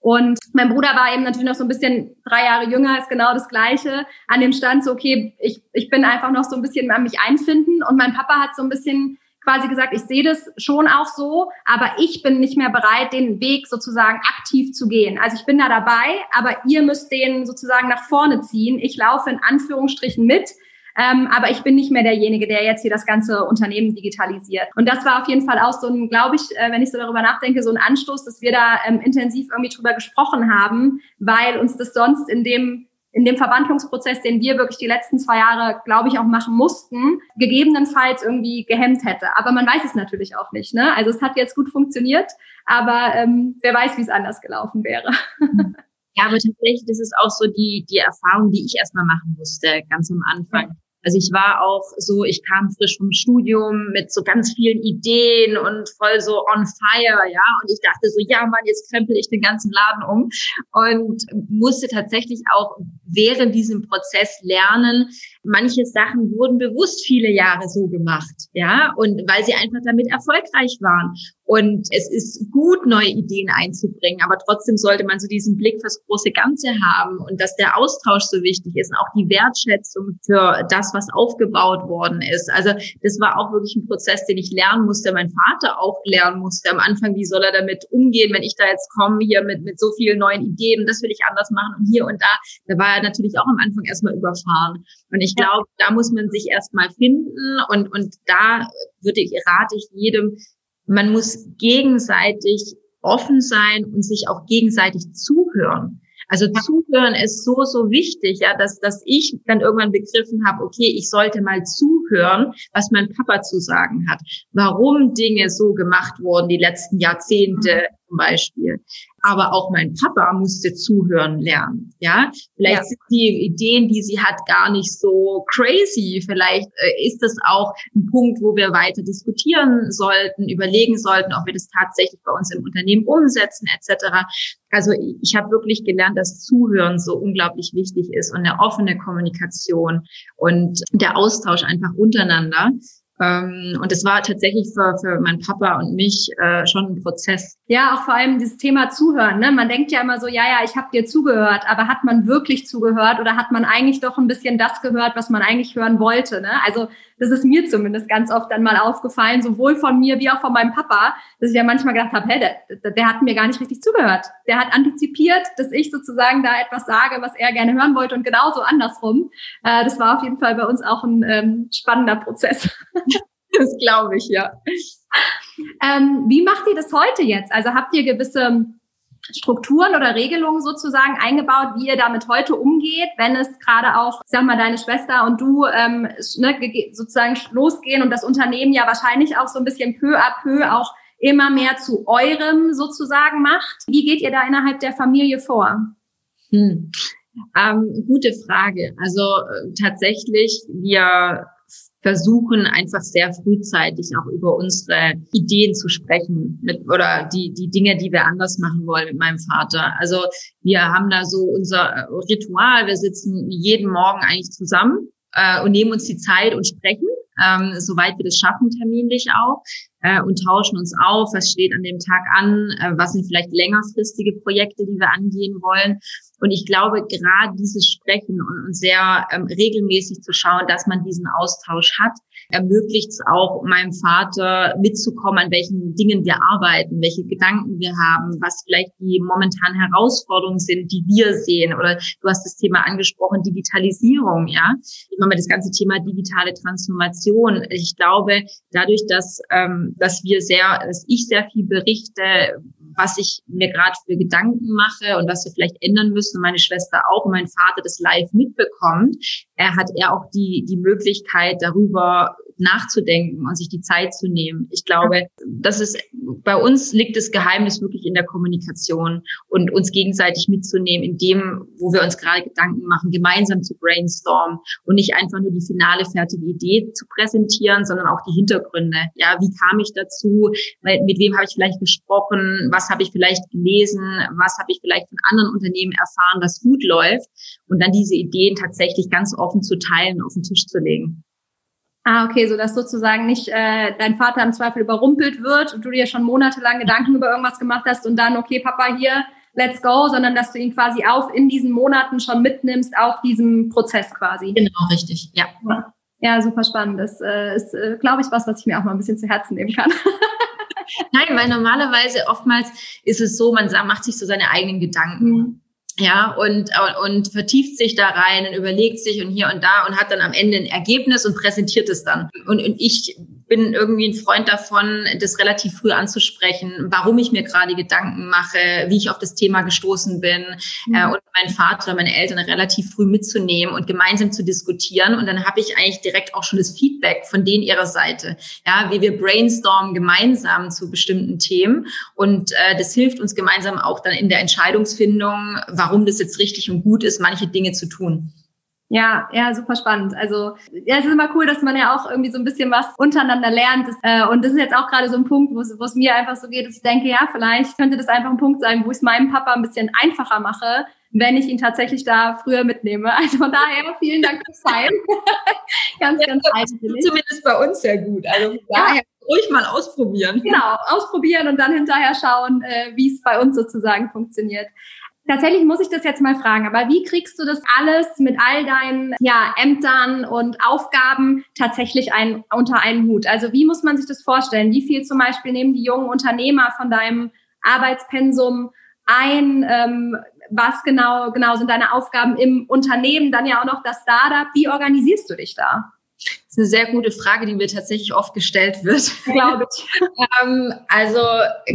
A: Und mein Bruder war eben natürlich noch so ein bisschen drei Jahre jünger, ist genau das Gleiche. An dem Stand so, okay, ich, ich bin einfach noch so ein bisschen an mich einfinden. Und mein Papa hat so ein bisschen quasi gesagt, ich sehe das schon auch so, aber ich bin nicht mehr bereit, den Weg sozusagen aktiv zu gehen. Also ich bin da dabei, aber ihr müsst den sozusagen nach vorne ziehen. Ich laufe in Anführungsstrichen mit. Ähm, aber ich bin nicht mehr derjenige, der jetzt hier das ganze Unternehmen digitalisiert. Und das war auf jeden Fall auch so ein, glaube ich, äh, wenn ich so darüber nachdenke, so ein Anstoß, dass wir da ähm, intensiv irgendwie drüber gesprochen haben, weil uns das sonst in dem in dem Verwandlungsprozess, den wir wirklich die letzten zwei Jahre, glaube ich, auch machen mussten, gegebenenfalls irgendwie gehemmt hätte. Aber man weiß es natürlich auch nicht. Ne? Also es hat jetzt gut funktioniert, aber ähm, wer weiß, wie es anders gelaufen wäre.
B: Ja, aber tatsächlich, das ist auch so die, die Erfahrung, die ich erstmal machen musste, ganz am Anfang. Also ich war auch so, ich kam frisch vom Studium mit so ganz vielen Ideen und voll so on fire, ja. Und ich dachte so, ja Mann, jetzt krempel ich den ganzen Laden um und musste tatsächlich auch während diesem Prozess lernen, manche Sachen wurden bewusst viele Jahre so gemacht, ja. Und weil sie einfach damit erfolgreich waren. Und es ist gut, neue Ideen einzubringen, aber trotzdem sollte man so diesen Blick fürs große Ganze haben und dass der Austausch so wichtig ist und auch die Wertschätzung für das, was aufgebaut worden ist. Also das war auch wirklich ein Prozess, den ich lernen musste, mein Vater auch lernen musste am Anfang, wie soll er damit umgehen, wenn ich da jetzt komme hier mit, mit so vielen neuen Ideen, das will ich anders machen und hier und da. Da war er natürlich auch am Anfang erstmal überfahren. Und ich glaube, da muss man sich erstmal finden und, und da würde ich, rate ich jedem, man muss gegenseitig offen sein und sich auch gegenseitig zuhören. Also zuhören ist so, so wichtig, ja, dass, dass ich dann irgendwann begriffen habe, okay, ich sollte mal zuhören, was mein Papa zu sagen hat, warum Dinge so gemacht wurden die letzten Jahrzehnte zum Beispiel aber auch mein Papa musste zuhören lernen. Ja, vielleicht ja. sind die Ideen, die sie hat, gar nicht so crazy. Vielleicht äh, ist das auch ein Punkt, wo wir weiter diskutieren sollten, überlegen sollten, ob wir das tatsächlich bei uns im Unternehmen umsetzen etc. Also ich habe wirklich gelernt, dass Zuhören so unglaublich wichtig ist und eine offene Kommunikation und der Austausch einfach untereinander. Ähm, und es war tatsächlich für, für meinen Papa und mich äh, schon ein Prozess.
A: Ja, auch vor allem dieses Thema Zuhören. Ne? Man denkt ja immer so, ja, ja, ich habe dir zugehört, aber hat man wirklich zugehört oder hat man eigentlich doch ein bisschen das gehört, was man eigentlich hören wollte? Ne? Also das ist mir zumindest ganz oft dann mal aufgefallen, sowohl von mir wie auch von meinem Papa, dass ich ja manchmal gedacht habe, hey, der, der hat mir gar nicht richtig zugehört. Der hat antizipiert, dass ich sozusagen da etwas sage, was er gerne hören wollte und genauso andersrum. Äh, das war auf jeden Fall bei uns auch ein ähm, spannender Prozess.
B: Das glaube ich, ja.
A: Ähm, wie macht ihr das heute jetzt? Also habt ihr gewisse Strukturen oder Regelungen sozusagen eingebaut, wie ihr damit heute umgeht, wenn es gerade auch, sag mal, deine Schwester und du ähm, ne, sozusagen losgehen und das Unternehmen ja wahrscheinlich auch so ein bisschen peu à peu auch immer mehr zu eurem sozusagen macht. Wie geht ihr da innerhalb der Familie vor?
B: Hm. Ähm, gute Frage. Also äh, tatsächlich, wir versuchen einfach sehr frühzeitig auch über unsere Ideen zu sprechen mit, oder die, die Dinge, die wir anders machen wollen mit meinem Vater. Also wir haben da so unser Ritual. Wir sitzen jeden Morgen eigentlich zusammen äh, und nehmen uns die Zeit und sprechen, ähm, soweit wir das schaffen, terminlich auch, äh, und tauschen uns auf, was steht an dem Tag an, äh, was sind vielleicht längerfristige Projekte, die wir angehen wollen. Und ich glaube, gerade dieses Sprechen und, sehr ähm, regelmäßig zu schauen, dass man diesen Austausch hat, ermöglicht es auch meinem Vater mitzukommen, an welchen Dingen wir arbeiten, welche Gedanken wir haben, was vielleicht die momentanen Herausforderungen sind, die wir sehen. Oder du hast das Thema angesprochen, Digitalisierung, ja. Immer mal das ganze Thema digitale Transformation. Ich glaube, dadurch, dass, ähm, dass wir sehr, dass ich sehr viel berichte, was ich mir gerade für Gedanken mache und was wir vielleicht ändern müssen meine Schwester auch und mein Vater das live mitbekommt, er hat er auch die, die Möglichkeit darüber nachzudenken und sich die Zeit zu nehmen. Ich glaube, das ist, bei uns liegt das Geheimnis wirklich in der Kommunikation und uns gegenseitig mitzunehmen in dem, wo wir uns gerade Gedanken machen, gemeinsam zu brainstormen und nicht einfach nur die finale fertige Idee zu präsentieren, sondern auch die Hintergründe. Ja, wie kam ich dazu? Mit wem habe ich vielleicht gesprochen? Was habe ich vielleicht gelesen? Was habe ich vielleicht von anderen Unternehmen erfahren, was gut läuft? Und dann diese Ideen tatsächlich ganz offen zu teilen, auf den Tisch zu legen.
A: Ah, okay, so dass sozusagen nicht äh, dein Vater im Zweifel überrumpelt wird und du dir schon monatelang Gedanken über irgendwas gemacht hast und dann, okay, Papa, hier, let's go, sondern dass du ihn quasi auf in diesen Monaten schon mitnimmst auf diesem Prozess quasi.
B: Genau, richtig, ja.
A: Ja, super spannend. Das äh, ist, äh, glaube ich, was, was ich mir auch mal ein bisschen zu Herzen nehmen kann.
B: Nein, weil normalerweise oftmals ist es so, man macht sich so seine eigenen Gedanken. Mhm ja, und, und vertieft sich da rein und überlegt sich und hier und da und hat dann am Ende ein Ergebnis und präsentiert es dann. Und, und ich bin irgendwie ein Freund davon, das relativ früh anzusprechen, warum ich mir gerade Gedanken mache, wie ich auf das Thema gestoßen bin mhm. äh, und meinen Vater, meine Eltern relativ früh mitzunehmen und gemeinsam zu diskutieren. Und dann habe ich eigentlich direkt auch schon das Feedback von denen ihrer Seite, ja, wie wir brainstormen gemeinsam zu bestimmten Themen. Und äh, das hilft uns gemeinsam auch dann in der Entscheidungsfindung, warum das jetzt richtig und gut ist, manche Dinge zu tun.
A: Ja, ja, super spannend. Also ja, es ist immer cool, dass man ja auch irgendwie so ein bisschen was untereinander lernt. Äh, und das ist jetzt auch gerade so ein Punkt, wo es mir einfach so geht, dass ich denke, ja, vielleicht könnte das einfach ein Punkt sein, wo ich es meinem Papa ein bisschen einfacher mache, wenn ich ihn tatsächlich da früher mitnehme. Also von daher vielen Dank fürs Teilen.
B: ganz, ja, ganz einzelnig. Zumindest bei uns sehr gut. Also von daher ja. ruhig mal ausprobieren.
A: Genau, ausprobieren und dann hinterher schauen, äh, wie es bei uns sozusagen funktioniert. Tatsächlich muss ich das jetzt mal fragen, aber wie kriegst du das alles mit all deinen ja, Ämtern und Aufgaben tatsächlich ein, unter einen Hut? Also wie muss man sich das vorstellen? Wie viel zum Beispiel nehmen die jungen Unternehmer von deinem Arbeitspensum ein? Ähm, was genau, genau sind deine Aufgaben im Unternehmen? Dann ja auch noch das Startup. Wie organisierst du dich da?
B: Das ist eine sehr gute Frage, die mir tatsächlich oft gestellt wird.
A: Glaube ich.
B: ähm, also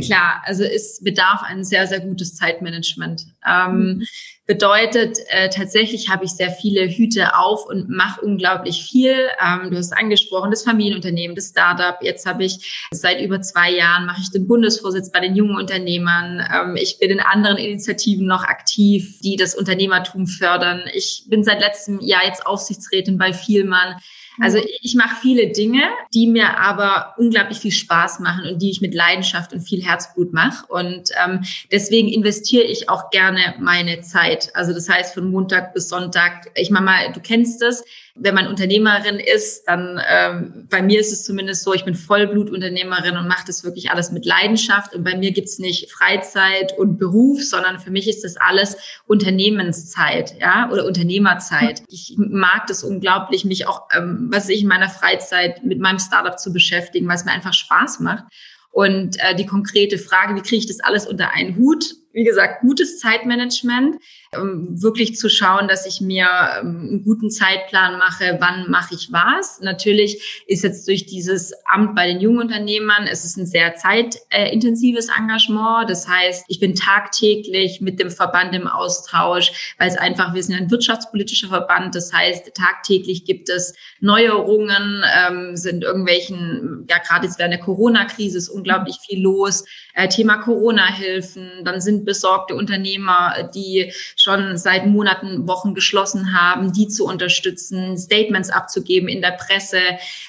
B: klar, also es bedarf ein sehr, sehr gutes Zeitmanagement. Ähm, mhm. Bedeutet, äh, tatsächlich habe ich sehr viele Hüte auf und mache unglaublich viel. Ähm, du hast angesprochen, das Familienunternehmen, das Startup. Jetzt habe ich seit über zwei Jahren mache ich den Bundesvorsitz bei den jungen Unternehmern. Ähm, ich bin in anderen Initiativen noch aktiv, die das Unternehmertum fördern. Ich bin seit letztem Jahr jetzt Aufsichtsrätin bei Vielmann. Also mhm. ich mache viele Dinge, die mir aber unglaublich viel Spaß machen und die ich mit Leidenschaft und viel Herzblut mache. Und ähm, deswegen investiere ich auch gerne meine Zeit. Also das heißt von Montag bis Sonntag. Ich meine mal, du kennst es. Wenn man Unternehmerin ist, dann ähm, bei mir ist es zumindest so, ich bin Vollblutunternehmerin und mache das wirklich alles mit Leidenschaft. Und bei mir gibt's nicht Freizeit und Beruf, sondern für mich ist das alles Unternehmenszeit, ja, oder Unternehmerzeit. Ich mag das unglaublich, mich auch, ähm, was ich in meiner Freizeit mit meinem Startup zu beschäftigen, weil es mir einfach Spaß macht. Und äh, die konkrete Frage, wie kriege ich das alles unter einen Hut? Wie gesagt, gutes Zeitmanagement ähm, wirklich zu schauen, dass ich mir ähm, einen guten Zeitplan mache, wann mache ich was. Natürlich ist jetzt durch dieses Amt bei den jungen Unternehmern, es ist ein sehr zeitintensives Engagement. Das heißt, ich bin tagtäglich mit dem Verband im Austausch, weil es einfach, wir sind ein wirtschaftspolitischer Verband. Das heißt, tagtäglich gibt es Neuerungen, ähm, sind irgendwelchen, ja gerade jetzt während der Corona-Krise ist unglaublich viel los. Äh, Thema Corona-Hilfen, dann sind besorgte Unternehmer, die schon seit Monaten, Wochen geschlossen haben, die zu unterstützen, Statements abzugeben in der Presse,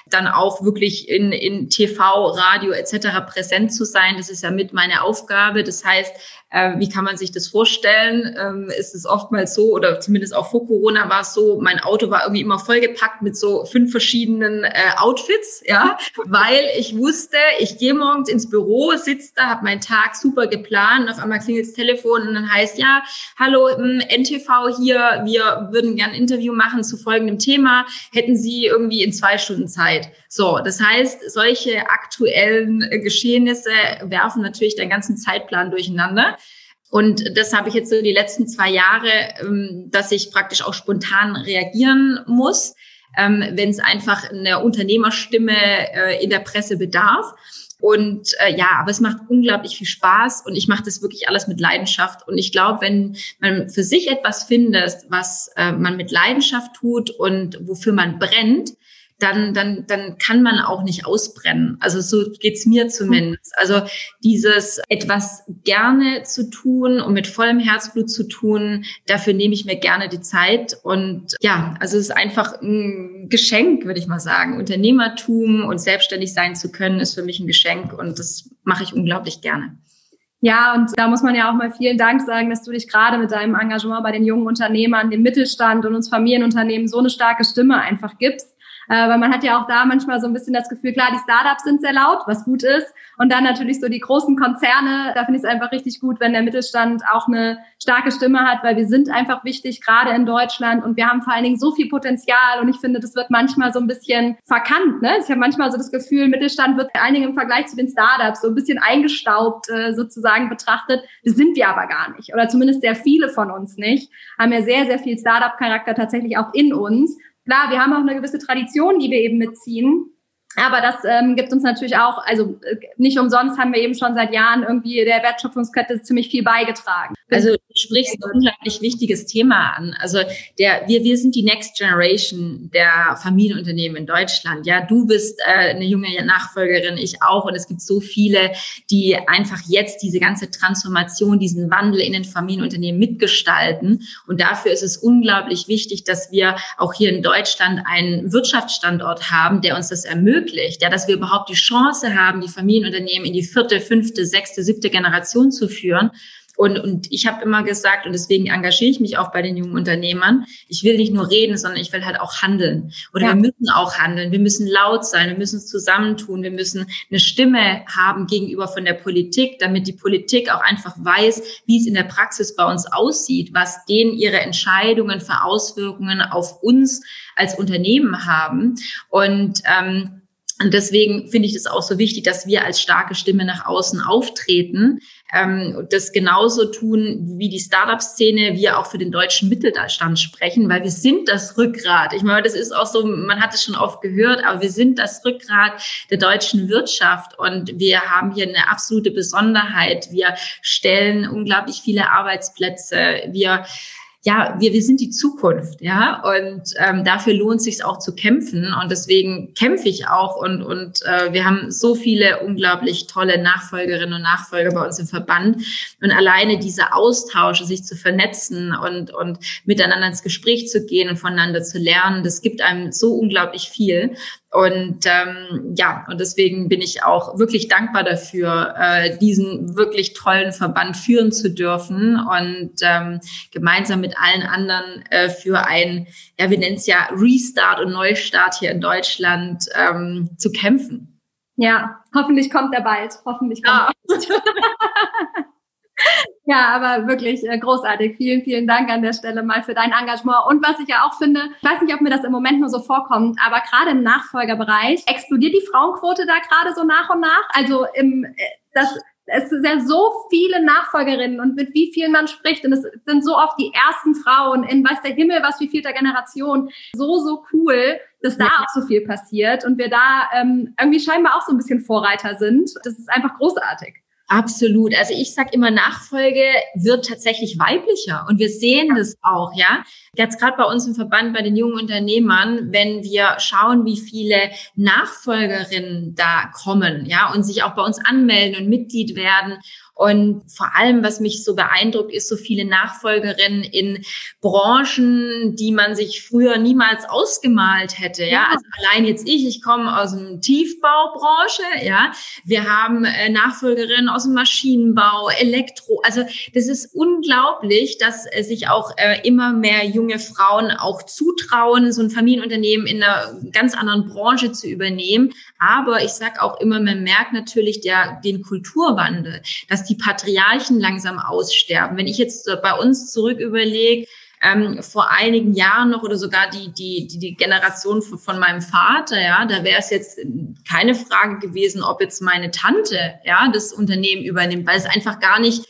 B: dann auch wirklich in, in TV, Radio etc. präsent zu sein. Das ist ja mit meine Aufgabe. Das heißt, äh, wie kann man sich das vorstellen? Ähm, ist es oftmals so, oder zumindest auch vor Corona war es so, mein Auto war irgendwie immer vollgepackt mit so fünf verschiedenen äh, Outfits, ja, weil ich wusste, ich gehe morgens ins Büro, sitze da, habe meinen Tag super geplant, auf einmal klingelt das Telefon und dann heißt, ja, hallo, NTV hier, wir würden gern ein Interview machen zu folgendem Thema, hätten Sie irgendwie in zwei Stunden Zeit? So, das heißt, solche aktuellen äh, Geschehnisse werfen natürlich den ganzen Zeitplan durcheinander. Und das habe ich jetzt so die letzten zwei Jahre, ähm, dass ich praktisch auch spontan reagieren muss, ähm, wenn es einfach eine Unternehmerstimme äh, in der Presse bedarf. Und äh, ja, aber es macht unglaublich viel Spaß und ich mache das wirklich alles mit Leidenschaft. Und ich glaube, wenn man für sich etwas findet, was äh, man mit Leidenschaft tut und wofür man brennt, dann, dann, dann kann man auch nicht ausbrennen. Also so geht's mir zumindest. Also dieses etwas gerne zu tun und mit vollem Herzblut zu tun, dafür nehme ich mir gerne die Zeit. Und ja, also es ist einfach ein Geschenk, würde ich mal sagen. Unternehmertum und selbstständig sein zu können, ist für mich ein Geschenk und das mache ich unglaublich gerne.
A: Ja, und da muss man ja auch mal vielen Dank sagen, dass du dich gerade mit deinem Engagement bei den jungen Unternehmern, dem Mittelstand und uns Familienunternehmen so eine starke Stimme einfach gibst. Äh, weil man hat ja auch da manchmal so ein bisschen das Gefühl, klar, die Startups sind sehr laut, was gut ist. Und dann natürlich so die großen Konzerne, da finde ich es einfach richtig gut, wenn der Mittelstand auch eine starke Stimme hat, weil wir sind einfach wichtig, gerade in Deutschland. Und wir haben vor allen Dingen so viel Potenzial. Und ich finde, das wird manchmal so ein bisschen verkannt. Ne? Ich habe manchmal so das Gefühl, Mittelstand wird vor allen Dingen im Vergleich zu den Startups so ein bisschen eingestaubt äh, sozusagen betrachtet. Das sind wir aber gar nicht. Oder zumindest sehr viele von uns nicht. Haben ja sehr, sehr viel Startup-Charakter tatsächlich auch in uns. Klar, wir haben auch eine gewisse Tradition, die wir eben mitziehen. Aber das ähm, gibt uns natürlich auch, also äh, nicht umsonst haben wir eben schon seit Jahren irgendwie der Wertschöpfungskette ziemlich viel beigetragen.
B: Also du sprichst ein unglaublich wichtiges Thema an. Also der, wir, wir sind die Next Generation der Familienunternehmen in Deutschland. Ja, du bist äh, eine junge Nachfolgerin, ich auch. Und es gibt so viele, die einfach jetzt diese ganze Transformation, diesen Wandel in den Familienunternehmen mitgestalten. Und dafür ist es unglaublich wichtig, dass wir auch hier in Deutschland einen Wirtschaftsstandort haben, der uns das ermöglicht. Ja, dass wir überhaupt die Chance haben, die Familienunternehmen in die vierte, fünfte, sechste, siebte Generation zu führen. Und, und ich habe immer gesagt, und deswegen engagiere ich mich auch bei den jungen Unternehmern, ich will nicht nur reden, sondern ich will halt auch handeln. Oder ja. wir müssen auch handeln. Wir müssen laut sein, wir müssen es zusammentun, wir müssen eine Stimme haben gegenüber von der Politik, damit die Politik auch einfach weiß, wie es in der Praxis bei uns aussieht, was denen ihre Entscheidungen für Auswirkungen auf uns als Unternehmen haben. Und ähm, und deswegen finde ich das auch so wichtig, dass wir als starke Stimme nach außen auftreten, ähm, das genauso tun wie die Startup-Szene, wir auch für den deutschen Mittelstand sprechen, weil wir sind das Rückgrat. Ich meine, das ist auch so, man hat es schon oft gehört, aber wir sind das Rückgrat der deutschen Wirtschaft und wir haben hier eine absolute Besonderheit. Wir stellen unglaublich viele Arbeitsplätze. Wir ja, wir, wir sind die Zukunft, ja, und ähm, dafür lohnt sich auch zu kämpfen und deswegen kämpfe ich auch und und äh, wir haben so viele unglaublich tolle Nachfolgerinnen und Nachfolger bei uns im Verband und alleine dieser Austausch, sich zu vernetzen und und miteinander ins Gespräch zu gehen und voneinander zu lernen, das gibt einem so unglaublich viel und ähm, ja, und deswegen bin ich auch wirklich dankbar dafür, äh, diesen wirklich tollen Verband führen zu dürfen und ähm, gemeinsam mit allen anderen äh, für ein, ja, wir nennen es ja Restart und Neustart hier in Deutschland ähm, zu kämpfen.
A: Ja, hoffentlich kommt er bald. Hoffentlich kommt ja. er bald. Ja, aber wirklich äh, großartig. Vielen, vielen Dank an der Stelle mal für dein Engagement. Und was ich ja auch finde, ich weiß nicht, ob mir das im Moment nur so vorkommt, aber gerade im Nachfolgerbereich explodiert die Frauenquote da gerade so nach und nach. Also im, äh, das, es sind ja so viele Nachfolgerinnen und mit wie vielen man spricht. Und es sind so oft die ersten Frauen in weiß der Himmel, was wie viel der Generation. So, so cool, dass da ja. auch so viel passiert und wir da ähm, irgendwie scheinbar auch so ein bisschen Vorreiter sind. Das ist einfach großartig.
B: Absolut. Also ich sage immer, Nachfolge wird tatsächlich weiblicher und wir sehen ja. das auch, ja. Jetzt gerade bei uns im Verband, bei den jungen Unternehmern, wenn wir schauen, wie viele Nachfolgerinnen da kommen, ja, und sich auch bei uns anmelden und Mitglied werden und vor allem, was mich so beeindruckt, ist so viele Nachfolgerinnen in Branchen, die man sich früher niemals ausgemalt hätte. Ja, ja. also allein jetzt ich, ich komme aus dem Tiefbaubranche. Ja, wir haben äh, Nachfolgerinnen aus dem Maschinenbau, Elektro. Also das ist unglaublich, dass äh, sich auch äh, immer mehr junge Frauen auch zutrauen, so ein Familienunternehmen in einer ganz anderen Branche zu übernehmen. Aber ich sage auch immer, man merkt natürlich der, den Kulturwandel, dass die Patriarchen langsam aussterben. Wenn ich jetzt bei uns zurück überlege, ähm, vor einigen Jahren noch oder sogar die, die, die, die Generation von, von meinem Vater, ja, da wäre es jetzt keine Frage gewesen, ob jetzt meine Tante, ja, das Unternehmen übernimmt, weil es einfach gar nicht,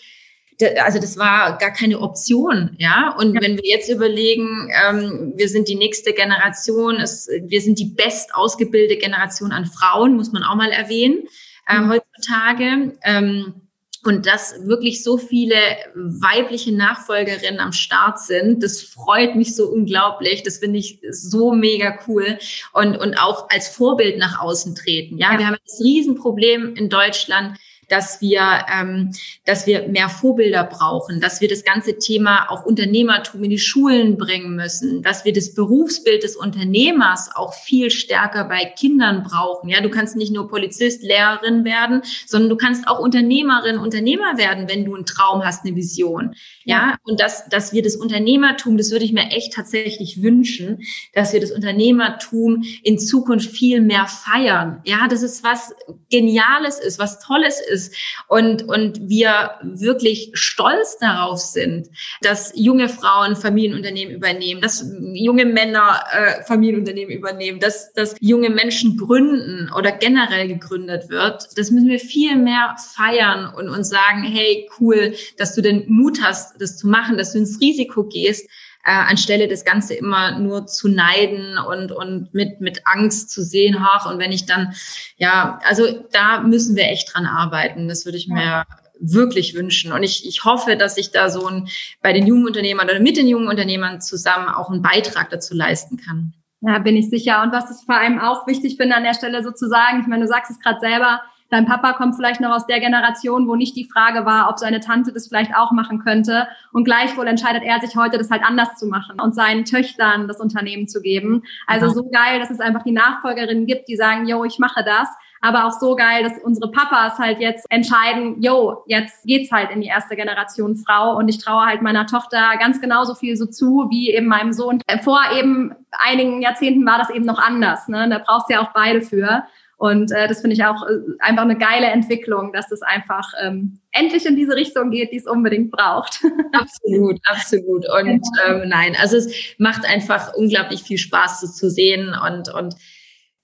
B: also das war gar keine Option, ja. Und ja. wenn wir jetzt überlegen, ähm, wir sind die nächste Generation, es, wir sind die best ausgebildete Generation an Frauen, muss man auch mal erwähnen, äh, mhm. heutzutage. Ähm, und dass wirklich so viele weibliche Nachfolgerinnen am Start sind, das freut mich so unglaublich. Das finde ich so mega cool und und auch als Vorbild nach außen treten. Ja, ja. wir haben das Riesenproblem in Deutschland dass wir, ähm, dass wir mehr Vorbilder brauchen, dass wir das ganze Thema auch Unternehmertum in die Schulen bringen müssen, dass wir das Berufsbild des Unternehmers auch viel stärker bei Kindern brauchen. Ja, du kannst nicht nur Polizist, Lehrerin werden, sondern du kannst auch Unternehmerin, Unternehmer werden, wenn du einen Traum hast, eine Vision. Ja, und dass, dass wir das Unternehmertum, das würde ich mir echt tatsächlich wünschen, dass wir das Unternehmertum in Zukunft viel mehr feiern. Ja, das ist was Geniales ist, was Tolles ist ist und, und wir wirklich stolz darauf sind, dass junge Frauen Familienunternehmen übernehmen, dass junge Männer äh, Familienunternehmen übernehmen, dass, dass junge Menschen gründen oder generell gegründet wird. Das müssen wir viel mehr feiern und uns sagen, hey, cool, dass du den Mut hast, das zu machen, dass du ins Risiko gehst äh, anstelle das Ganze immer nur zu neiden und, und mit, mit Angst zu sehen, ach, und wenn ich dann, ja, also da müssen wir echt dran arbeiten. Das würde ich mir wirklich wünschen. Und ich, ich hoffe, dass ich da so ein, bei den jungen Unternehmern oder mit den jungen Unternehmern zusammen auch einen Beitrag dazu leisten kann.
A: Ja, bin ich sicher. Und was ich vor allem auch wichtig finde an der Stelle sozusagen, ich meine, du sagst es gerade selber, Dein Papa kommt vielleicht noch aus der Generation, wo nicht die Frage war, ob seine Tante das vielleicht auch machen könnte. Und gleichwohl entscheidet er sich heute, das halt anders zu machen und seinen Töchtern das Unternehmen zu geben. Also so geil, dass es einfach die Nachfolgerinnen gibt, die sagen, yo, ich mache das aber auch so geil, dass unsere Papas halt jetzt entscheiden, yo, jetzt geht's halt in die erste Generation Frau und ich traue halt meiner Tochter ganz genauso viel so zu wie eben meinem Sohn. Vor eben einigen Jahrzehnten war das eben noch anders, ne? Da brauchst du ja auch beide für. Und äh, das finde ich auch äh, einfach eine geile Entwicklung, dass es einfach ähm, endlich in diese Richtung geht, die es unbedingt braucht.
B: Absolut, absolut. Und ähm, nein, also es macht einfach unglaublich viel Spaß so zu sehen und und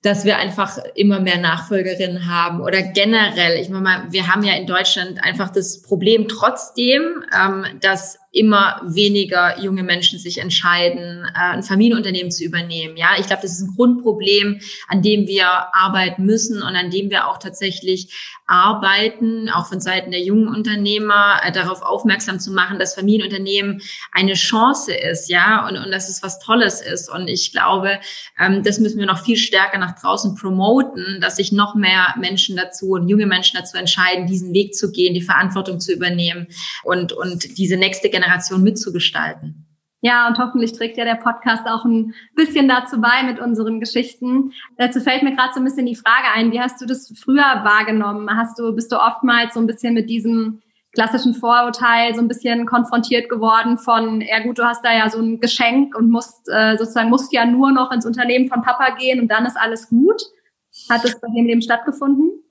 B: dass wir einfach immer mehr Nachfolgerinnen haben oder generell. Ich meine mal, wir haben ja in Deutschland einfach das Problem trotzdem, ähm, dass immer weniger junge Menschen sich entscheiden, äh, ein Familienunternehmen zu übernehmen. Ja, ich glaube, das ist ein Grundproblem, an dem wir arbeiten müssen und an dem wir auch tatsächlich arbeiten, auch von Seiten der jungen Unternehmer, äh, darauf aufmerksam zu machen, dass Familienunternehmen eine Chance ist, ja, und, und dass es was Tolles ist. Und ich glaube, ähm, das müssen wir noch viel stärker nach draußen promoten, dass sich noch mehr Menschen dazu und junge Menschen dazu entscheiden, diesen Weg zu gehen, die Verantwortung zu übernehmen und, und diese nächste Generation Generation mitzugestalten.
A: Ja, und hoffentlich trägt ja der Podcast auch ein bisschen dazu bei mit unseren Geschichten. Dazu fällt mir gerade so ein bisschen die Frage ein, wie hast du das früher wahrgenommen? Hast du, bist du oftmals so ein bisschen mit diesem klassischen Vorurteil so ein bisschen konfrontiert geworden von, ja gut, du hast da ja so ein Geschenk und musst äh, sozusagen musst ja nur noch ins Unternehmen von Papa gehen und dann ist alles gut. Hat das bei dem Leben stattgefunden?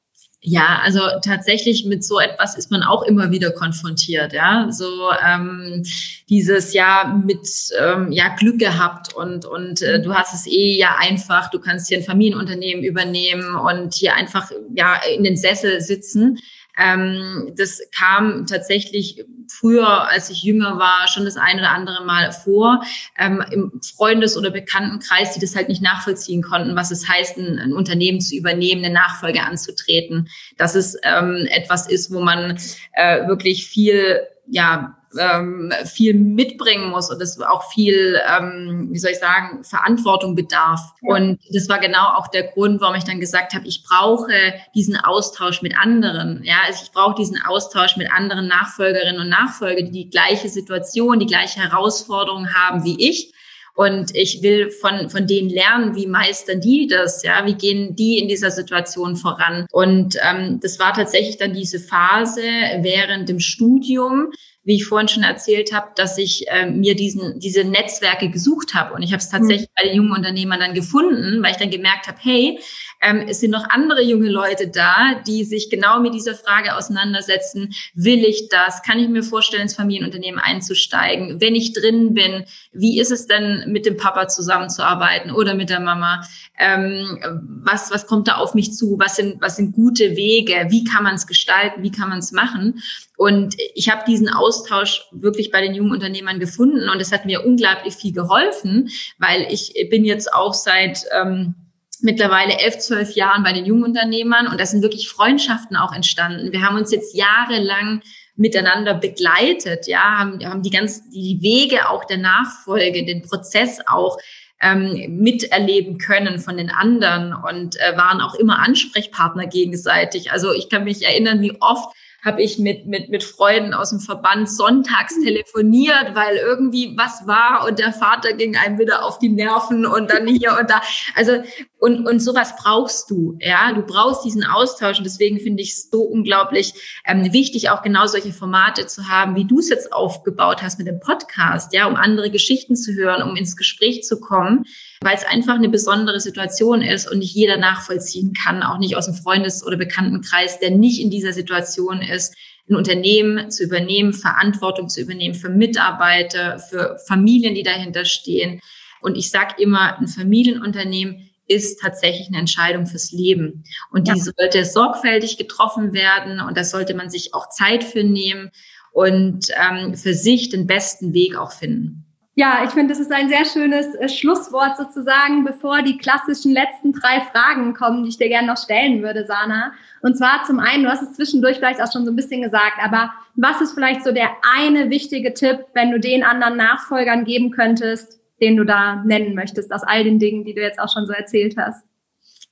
B: Ja, also tatsächlich mit so etwas ist man auch immer wieder konfrontiert, ja. So ähm, dieses ja mit ähm, ja Glück gehabt und und äh, du hast es eh ja einfach, du kannst hier ein Familienunternehmen übernehmen und hier einfach ja in den Sessel sitzen. Ähm, das kam tatsächlich früher, als ich jünger war, schon das ein oder andere Mal vor, ähm, im Freundes- oder Bekanntenkreis, die das halt nicht nachvollziehen konnten, was es heißt, ein, ein Unternehmen zu übernehmen, eine Nachfolge anzutreten. Dass es ähm, etwas ist, wo man äh, wirklich viel, ja, ähm, viel mitbringen muss und es auch viel, ähm, wie soll ich sagen, Verantwortung bedarf. Ja. Und das war genau auch der Grund, warum ich dann gesagt habe, ich brauche diesen Austausch mit anderen. Ja, also ich brauche diesen Austausch mit anderen Nachfolgerinnen und Nachfolger, die die gleiche Situation, die gleiche Herausforderung haben wie ich. Und ich will von, von denen lernen, wie meistern die das, ja, wie gehen die in dieser Situation voran. Und ähm, das war tatsächlich dann diese Phase während dem Studium, wie ich vorhin schon erzählt habe, dass ich äh, mir diesen, diese Netzwerke gesucht habe. Und ich habe es tatsächlich mhm. bei den jungen Unternehmern dann gefunden, weil ich dann gemerkt habe, hey, ähm, es sind noch andere junge Leute da, die sich genau mit dieser Frage auseinandersetzen. Will ich das? Kann ich mir vorstellen, ins Familienunternehmen einzusteigen? Wenn ich drin bin, wie ist es denn, mit dem Papa zusammenzuarbeiten oder mit der Mama? Ähm, was, was kommt da auf mich zu? Was sind, was sind gute Wege? Wie kann man es gestalten? Wie kann man es machen? Und ich habe diesen Austausch wirklich bei den jungen Unternehmern gefunden und es hat mir unglaublich viel geholfen, weil ich bin jetzt auch seit ähm, mittlerweile elf, zwölf Jahren bei den jungen Unternehmern und da sind wirklich Freundschaften auch entstanden. Wir haben uns jetzt jahrelang miteinander begleitet, ja, haben, haben die ganz die Wege auch der Nachfolge, den Prozess auch ähm, miterleben können von den anderen und äh, waren auch immer Ansprechpartner gegenseitig. Also ich kann mich erinnern, wie oft habe ich mit, mit, mit Freunden aus dem Verband sonntags mhm. telefoniert, weil irgendwie was war und der Vater ging einem wieder auf die Nerven und dann hier und da. Also, und, und sowas brauchst du, ja. Du brauchst diesen Austausch und deswegen finde ich es so unglaublich ähm, wichtig, auch genau solche Formate zu haben, wie du es jetzt aufgebaut hast mit dem Podcast, ja, um andere Geschichten zu hören, um ins Gespräch zu kommen weil es einfach eine besondere Situation ist und nicht jeder nachvollziehen kann, auch nicht aus dem Freundes- oder Bekanntenkreis, der nicht in dieser Situation ist, ein Unternehmen zu übernehmen, Verantwortung zu übernehmen für Mitarbeiter, für Familien, die dahinter stehen. Und ich sage immer, ein Familienunternehmen ist tatsächlich eine Entscheidung fürs Leben. Und die ja. sollte sorgfältig getroffen werden und da sollte man sich auch Zeit für nehmen und ähm, für sich den besten Weg auch finden.
A: Ja, ich finde, das ist ein sehr schönes äh, Schlusswort sozusagen, bevor die klassischen letzten drei Fragen kommen, die ich dir gerne noch stellen würde, Sana. Und zwar zum einen, du hast es zwischendurch vielleicht auch schon so ein bisschen gesagt, aber was ist vielleicht so der eine wichtige Tipp, wenn du den anderen Nachfolgern geben könntest, den du da nennen möchtest, aus all den Dingen, die du jetzt auch schon so erzählt hast?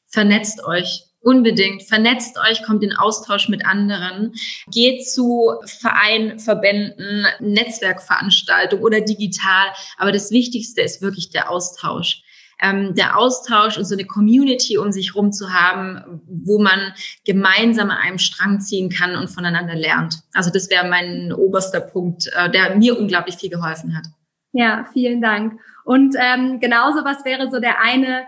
B: Vernetzt euch. Unbedingt. Vernetzt euch, kommt in Austausch mit anderen. Geht zu Vereinen, Verbänden, Netzwerkveranstaltungen oder digital. Aber das Wichtigste ist wirklich der Austausch. Ähm, der Austausch und so eine Community um sich rum zu haben, wo man gemeinsam an einem Strang ziehen kann und voneinander lernt. Also das wäre mein oberster Punkt, äh, der mir unglaublich viel geholfen hat.
A: Ja, vielen Dank. Und ähm, genauso was wäre so der eine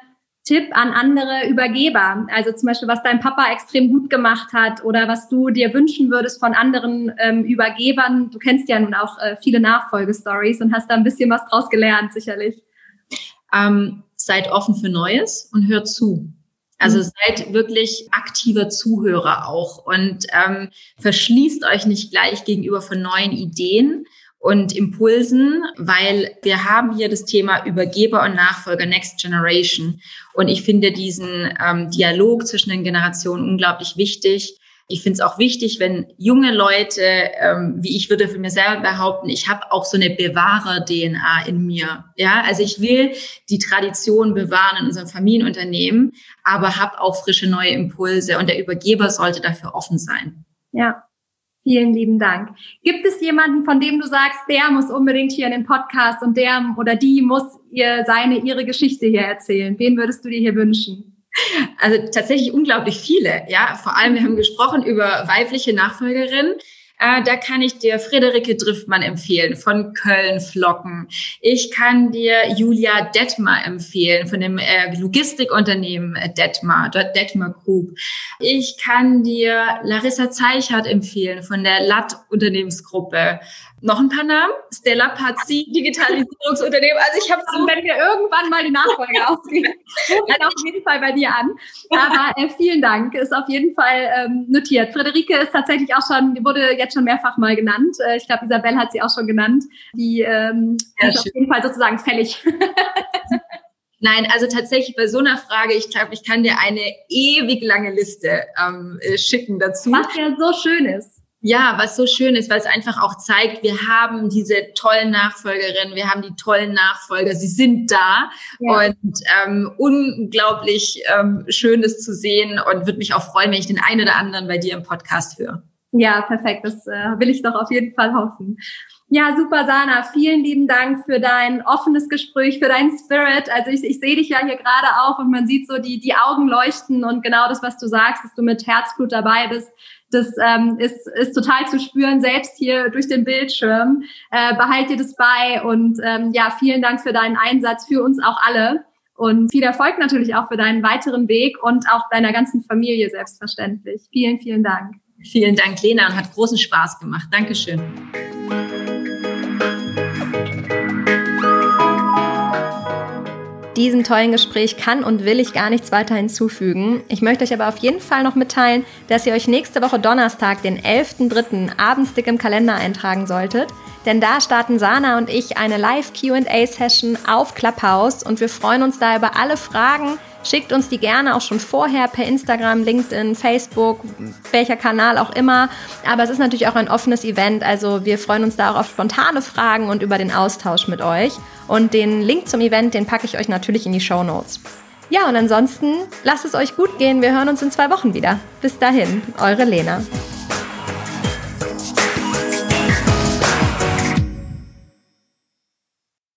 A: Tipp an andere Übergeber? Also zum Beispiel, was dein Papa extrem gut gemacht hat oder was du dir wünschen würdest von anderen ähm, Übergebern. Du kennst ja nun auch äh, viele Nachfolgestories und hast da ein bisschen was draus gelernt, sicherlich.
B: Ähm, seid offen für Neues und hört zu. Also mhm. seid wirklich aktiver Zuhörer auch und ähm, verschließt euch nicht gleich gegenüber von neuen Ideen, und Impulsen, weil wir haben hier das Thema Übergeber und Nachfolger Next Generation. Und ich finde diesen ähm, Dialog zwischen den Generationen unglaublich wichtig. Ich finde es auch wichtig, wenn junge Leute, ähm, wie ich würde für mir selber behaupten, ich habe auch so eine Bewahrer-DNA in mir. Ja, also ich will die Tradition bewahren in unserem Familienunternehmen, aber habe auch frische neue Impulse und der Übergeber sollte dafür offen sein.
A: Ja, Vielen lieben Dank. Gibt es jemanden, von dem du sagst, der muss unbedingt hier in den Podcast und der oder die muss ihr seine, ihre Geschichte hier erzählen? Wen würdest du dir hier wünschen?
B: Also tatsächlich unglaublich viele, ja. Vor allem, wir haben gesprochen über weibliche Nachfolgerinnen. Äh, da kann ich dir Friederike Driftmann empfehlen von Köln Flocken. Ich kann dir Julia Detmar empfehlen von dem äh, Logistikunternehmen äh, Detmar, Detmar Group. Ich kann dir Larissa Zeichert empfehlen von der LAT Unternehmensgruppe. Noch ein paar Namen? Stella Pazzi, Digitalisierungsunternehmen. Also ich habe
A: so, wenn wir irgendwann mal die Nachfolge ausgehen, rufe auf jeden Fall bei dir an. Aber äh, vielen Dank, ist auf jeden Fall ähm, notiert. Friederike ist tatsächlich auch schon, die wurde jetzt schon mehrfach mal genannt. Äh, ich glaube, Isabel hat sie auch schon genannt. Die ähm, ist schön. auf jeden Fall sozusagen fällig.
B: Nein, also tatsächlich bei so einer Frage, ich glaube, ich kann dir eine ewig lange Liste ähm, äh, schicken dazu.
A: Was ja so schön ist.
B: Ja, was so schön ist, weil es einfach auch zeigt, wir haben diese tollen Nachfolgerinnen, wir haben die tollen Nachfolger, sie sind da ja. und ähm, unglaublich ähm, schön, das zu sehen und würde mich auch freuen, wenn ich den einen oder anderen bei dir im Podcast höre.
A: Ja, perfekt, das äh, will ich doch auf jeden Fall hoffen. Ja, super, Sana. Vielen lieben Dank für dein offenes Gespräch, für deinen Spirit. Also ich, ich sehe dich ja hier gerade auch und man sieht so die, die Augen leuchten und genau das, was du sagst, dass du mit Herzblut dabei bist. Das ähm, ist, ist total zu spüren, selbst hier durch den Bildschirm. Äh, behalt dir das bei und ähm, ja, vielen Dank für deinen Einsatz für uns auch alle und viel Erfolg natürlich auch für deinen weiteren Weg und auch deiner ganzen Familie selbstverständlich. Vielen, vielen Dank.
B: Vielen Dank, Lena, und hat großen Spaß gemacht. Dankeschön.
A: Diesem tollen Gespräch kann und will ich gar nichts weiter hinzufügen. Ich möchte euch aber auf jeden Fall noch mitteilen, dass ihr euch nächste Woche Donnerstag, den 11.03. abends dick im Kalender eintragen solltet. Denn da starten Sana und ich eine Live QA-Session auf Clubhouse und wir freuen uns da über alle Fragen, Schickt uns die gerne auch schon vorher per Instagram, LinkedIn, Facebook, welcher Kanal auch immer. Aber es ist natürlich auch ein offenes Event, also wir freuen uns da auch auf spontane Fragen und über den Austausch mit euch. Und den Link zum Event, den packe ich euch natürlich in die Show Notes. Ja, und ansonsten lasst es euch gut gehen. Wir hören uns in zwei Wochen wieder. Bis dahin, eure Lena.